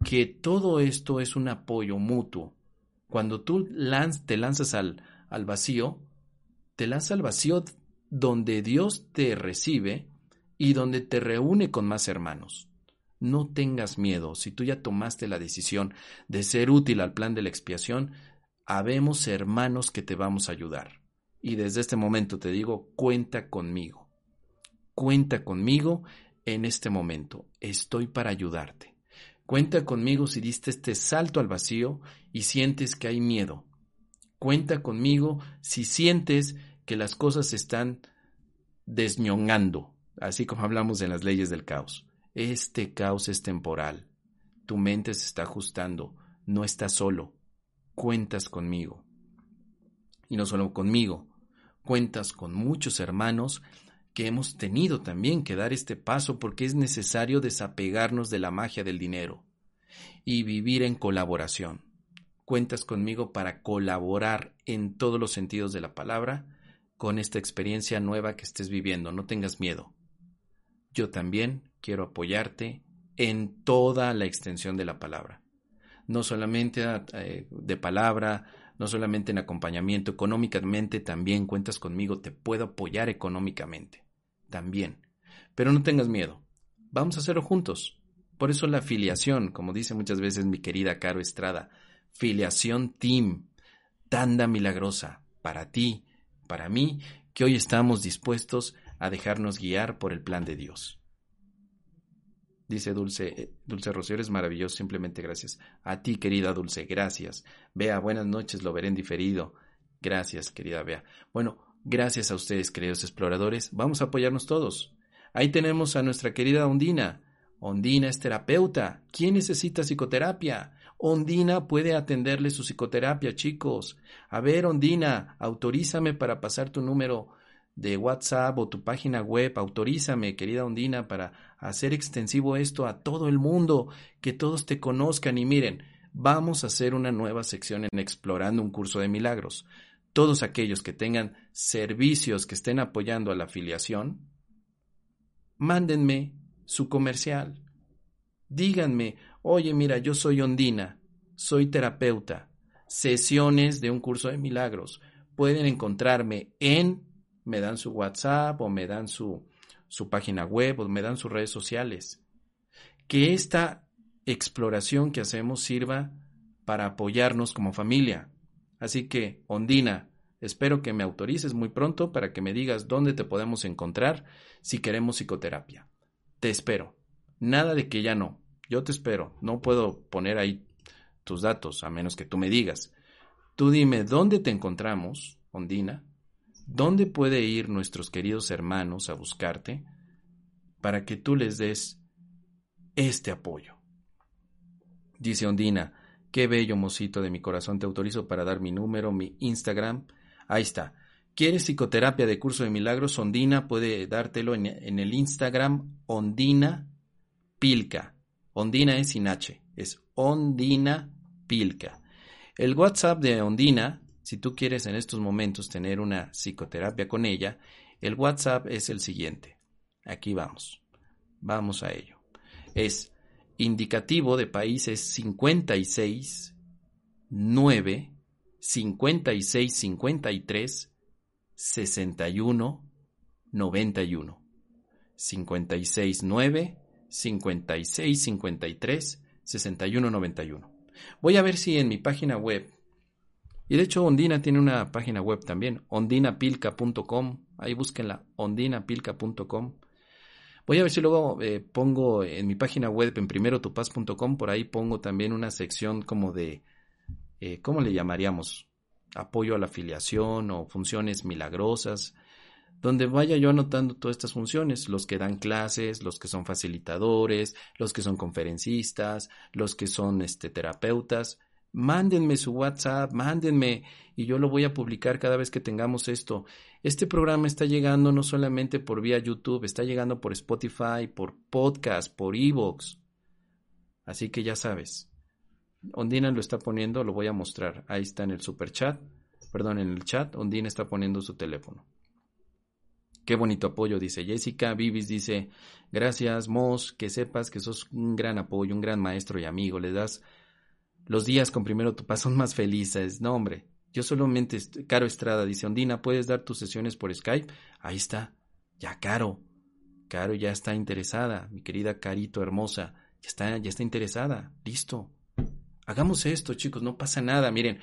que todo esto es un apoyo mutuo. Cuando tú te lanzas al, al vacío, te lanzas al vacío donde Dios te recibe y donde te reúne con más hermanos. No tengas miedo, si tú ya tomaste la decisión de ser útil al plan de la expiación, habemos hermanos que te vamos a ayudar. Y desde este momento te digo, cuenta conmigo. Cuenta conmigo en este momento. Estoy para ayudarte. Cuenta conmigo si diste este salto al vacío y sientes que hay miedo. Cuenta conmigo si sientes que las cosas están desñongando, así como hablamos en las leyes del caos. Este caos es temporal. Tu mente se está ajustando. No estás solo cuentas conmigo. Y no solo conmigo, cuentas con muchos hermanos que hemos tenido también que dar este paso porque es necesario desapegarnos de la magia del dinero y vivir en colaboración. Cuentas conmigo para colaborar en todos los sentidos de la palabra con esta experiencia nueva que estés viviendo. No tengas miedo. Yo también quiero apoyarte en toda la extensión de la palabra no solamente eh, de palabra, no solamente en acompañamiento, económicamente también cuentas conmigo, te puedo apoyar económicamente, también. Pero no tengas miedo, vamos a hacerlo juntos. Por eso la filiación, como dice muchas veces mi querida Caro Estrada, filiación team, tanda milagrosa, para ti, para mí, que hoy estamos dispuestos a dejarnos guiar por el plan de Dios. Dice Dulce, eh, Dulce Rocío, eres maravilloso, simplemente gracias. A ti, querida Dulce, gracias. Bea, buenas noches, lo veré en diferido. Gracias, querida Bea. Bueno, gracias a ustedes, queridos exploradores. Vamos a apoyarnos todos. Ahí tenemos a nuestra querida Ondina. Ondina es terapeuta. ¿Quién necesita psicoterapia? Ondina puede atenderle su psicoterapia, chicos. A ver, Ondina, autorízame para pasar tu número de WhatsApp o tu página web, autorízame, querida Ondina, para hacer extensivo esto a todo el mundo, que todos te conozcan y miren, vamos a hacer una nueva sección en Explorando un curso de milagros. Todos aquellos que tengan servicios que estén apoyando a la afiliación, mándenme su comercial. Díganme, oye, mira, yo soy Ondina, soy terapeuta, sesiones de un curso de milagros. Pueden encontrarme en me dan su WhatsApp o me dan su, su página web o me dan sus redes sociales. Que esta exploración que hacemos sirva para apoyarnos como familia. Así que, Ondina, espero que me autorices muy pronto para que me digas dónde te podemos encontrar si queremos psicoterapia. Te espero. Nada de que ya no. Yo te espero. No puedo poner ahí tus datos a menos que tú me digas. Tú dime dónde te encontramos, Ondina, ¿Dónde puede ir nuestros queridos hermanos a buscarte para que tú les des este apoyo? Dice Ondina, qué bello mocito de mi corazón, te autorizo para dar mi número, mi Instagram. Ahí está. ¿Quieres psicoterapia de curso de milagros? Ondina puede dártelo en, en el Instagram Ondina Pilca. Ondina es sin H, es Ondina Pilca. El WhatsApp de Ondina si tú quieres en estos momentos tener una psicoterapia con ella, el WhatsApp es el siguiente. Aquí vamos. Vamos a ello. Es indicativo de países 56 9 56 53 61 91 56 9 56 53 61 91 Voy a ver si en mi página web y de hecho Ondina tiene una página web también, ondinapilca.com. Ahí búsquenla, ondinapilca.com. Voy a ver si luego eh, pongo en mi página web, en primerotupaz.com, por ahí pongo también una sección como de, eh, ¿cómo le llamaríamos? Apoyo a la afiliación o funciones milagrosas, donde vaya yo anotando todas estas funciones, los que dan clases, los que son facilitadores, los que son conferencistas, los que son este, terapeutas, Mándenme su WhatsApp, mándenme y yo lo voy a publicar cada vez que tengamos esto. Este programa está llegando no solamente por vía YouTube, está llegando por Spotify, por podcast, por Evox. Así que ya sabes. Ondina lo está poniendo, lo voy a mostrar. Ahí está en el super chat, perdón, en el chat, Ondina está poniendo su teléfono. Qué bonito apoyo, dice Jessica. Vivis dice, gracias, Mos, que sepas que sos un gran apoyo, un gran maestro y amigo. Le das los días con primero tu paz son más felices. No, hombre. Yo solamente, Caro Estrada dice, Ondina, ¿puedes dar tus sesiones por Skype? Ahí está. Ya, Caro. Caro ya está interesada. Mi querida Carito hermosa. Ya está, ya está interesada. Listo. Hagamos esto, chicos. No pasa nada. Miren,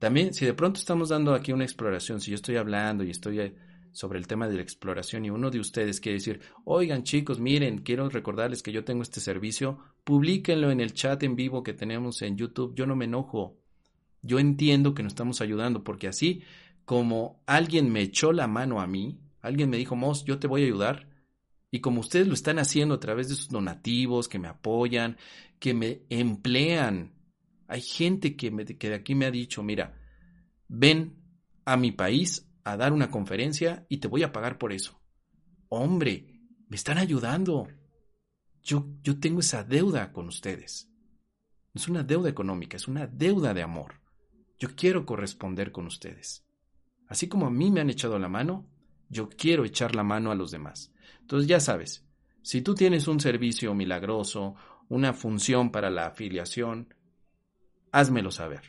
también, si de pronto estamos dando aquí una exploración, si yo estoy hablando y estoy eh, sobre el tema de la exploración y uno de ustedes quiere decir, oigan chicos, miren, quiero recordarles que yo tengo este servicio, publíquenlo en el chat en vivo que tenemos en YouTube, yo no me enojo, yo entiendo que nos estamos ayudando porque así como alguien me echó la mano a mí, alguien me dijo, Mos, yo te voy a ayudar, y como ustedes lo están haciendo a través de sus donativos, que me apoyan, que me emplean, hay gente que, me, que de aquí me ha dicho, mira, ven a mi país a dar una conferencia y te voy a pagar por eso. Hombre, me están ayudando. Yo, yo tengo esa deuda con ustedes. No es una deuda económica, es una deuda de amor. Yo quiero corresponder con ustedes. Así como a mí me han echado la mano, yo quiero echar la mano a los demás. Entonces ya sabes, si tú tienes un servicio milagroso, una función para la afiliación, házmelo saber.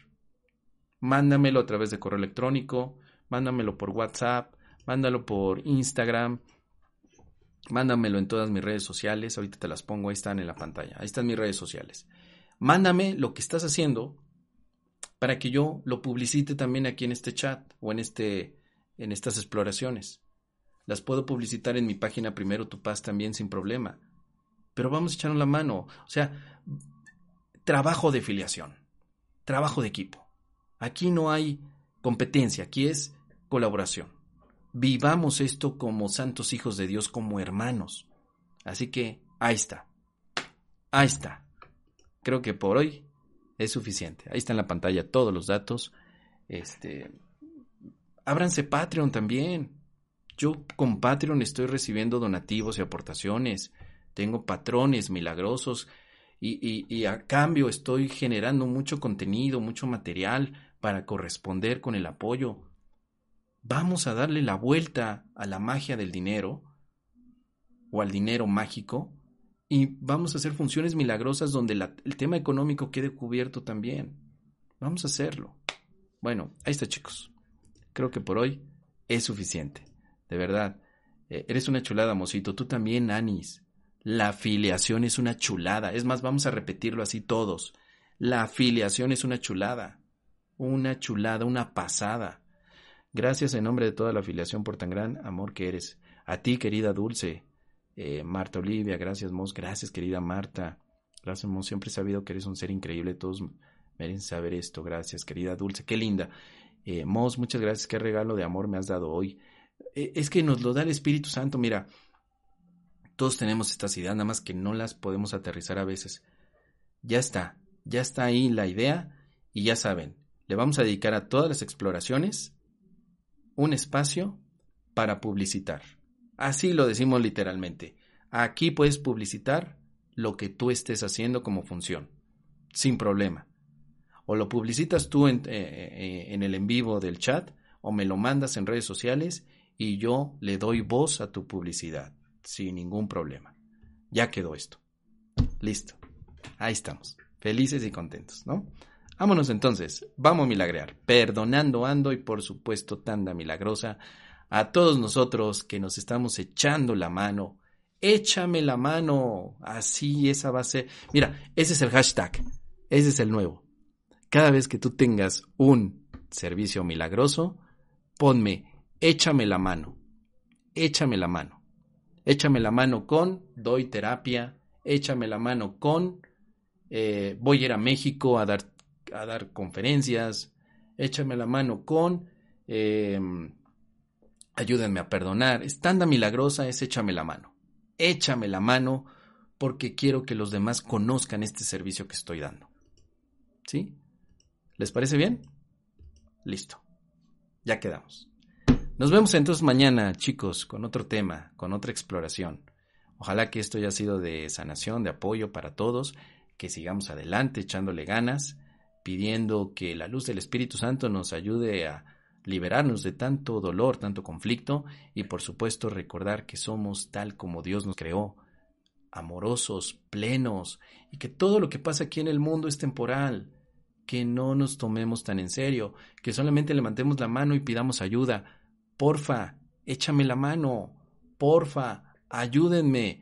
Mándamelo a través de correo electrónico, mándamelo por WhatsApp, mándalo por Instagram, mándamelo en todas mis redes sociales, ahorita te las pongo, ahí están en la pantalla, ahí están mis redes sociales. Mándame lo que estás haciendo para que yo lo publicite también aquí en este chat o en, este, en estas exploraciones. Las puedo publicitar en mi página Primero Tu Paz también sin problema. Pero vamos a echarnos la mano. O sea, trabajo de filiación, trabajo de equipo. Aquí no hay competencia, aquí es colaboración. Vivamos esto como santos hijos de Dios, como hermanos. Así que ahí está. Ahí está. Creo que por hoy es suficiente. Ahí está en la pantalla todos los datos. Este, ábranse Patreon también. Yo con Patreon estoy recibiendo donativos y aportaciones. Tengo patrones milagrosos y, y, a cambio estoy generando mucho contenido, mucho material para corresponder con el apoyo. Vamos a darle la vuelta a la magia del dinero o al dinero mágico y vamos a hacer funciones milagrosas donde el tema económico quede cubierto también. Vamos a hacerlo. Bueno, ahí está chicos. Creo que por hoy es suficiente. De verdad. Eh, eres una chulada, mocito. Tú también, Anis. La afiliación es una chulada. Es más, vamos a repetirlo así todos. La afiliación es una chulada. Una chulada, una pasada. Gracias en nombre de toda la afiliación por tan gran amor que eres. A ti, querida Dulce. Eh, Marta Olivia, gracias, Mos. Gracias, querida Marta. Gracias, Mos. Siempre he sabido que eres un ser increíble. Todos merecen saber esto. Gracias, querida Dulce. Qué linda. Eh, Mos, muchas gracias. Qué regalo de amor me has dado hoy. Eh, es que nos lo da el Espíritu Santo. Mira, todos tenemos estas ideas, nada más que no las podemos aterrizar a veces. Ya está, ya está ahí la idea y ya saben, le vamos a dedicar a todas las exploraciones un espacio para publicitar. Así lo decimos literalmente. Aquí puedes publicitar lo que tú estés haciendo como función, sin problema. O lo publicitas tú en, eh, eh, en el en vivo del chat, o me lo mandas en redes sociales y yo le doy voz a tu publicidad, sin ningún problema. Ya quedó esto. Listo. Ahí estamos. Felices y contentos, ¿no? Vámonos entonces. Vamos a milagrear. Perdonando ando y por supuesto tanda milagrosa a todos nosotros que nos estamos echando la mano. Échame la mano. Así esa va a ser. Mira, ese es el hashtag. Ese es el nuevo. Cada vez que tú tengas un servicio milagroso, ponme échame la mano. Échame la mano. Échame la mano con doy terapia. Échame la mano con eh, voy a ir a México a dar, a dar conferencias. Échame la mano con eh, ayúdenme a perdonar. Estanda milagrosa es échame la mano. Échame la mano porque quiero que los demás conozcan este servicio que estoy dando. ¿Sí? ¿Les parece bien? Listo. Ya quedamos. Nos vemos entonces mañana, chicos, con otro tema, con otra exploración. Ojalá que esto haya sido de sanación, de apoyo para todos, que sigamos adelante echándole ganas, pidiendo que la luz del Espíritu Santo nos ayude a liberarnos de tanto dolor, tanto conflicto y por supuesto recordar que somos tal como Dios nos creó, amorosos, plenos y que todo lo que pasa aquí en el mundo es temporal, que no nos tomemos tan en serio, que solamente levantemos la mano y pidamos ayuda. Porfa, échame la mano, porfa, ayúdenme,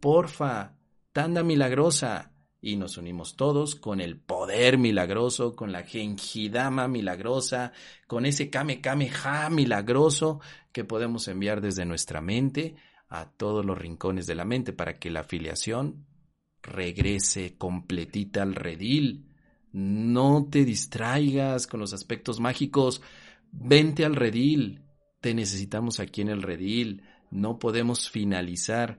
porfa, tanda milagrosa y nos unimos todos con el poder milagroso, con la gengidama milagrosa, con ese kame kame ja milagroso que podemos enviar desde nuestra mente a todos los rincones de la mente para que la afiliación regrese completita al redil. No te distraigas con los aspectos mágicos. Vente al redil. Te necesitamos aquí en el redil. No podemos finalizar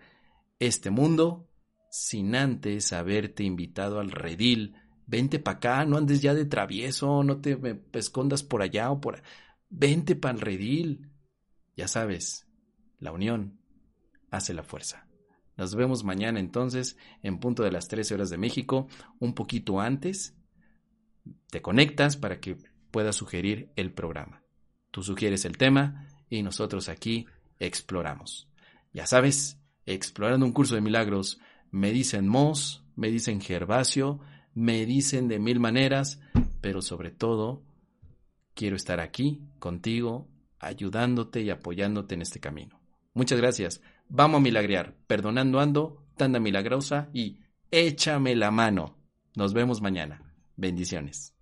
este mundo sin antes haberte invitado al redil. Vente para acá, no andes ya de travieso, no te escondas por allá o por... Vente para el redil. Ya sabes, la unión hace la fuerza. Nos vemos mañana entonces en punto de las 13 horas de México, un poquito antes. Te conectas para que puedas sugerir el programa. Tú sugieres el tema y nosotros aquí exploramos. Ya sabes, explorando un curso de milagros me dicen Mos, me dicen Gervasio, me dicen de mil maneras, pero sobre todo quiero estar aquí contigo, ayudándote y apoyándote en este camino. Muchas gracias. Vamos a milagrear. Perdonando ando, tanda milagrosa y échame la mano. Nos vemos mañana. Bendiciones.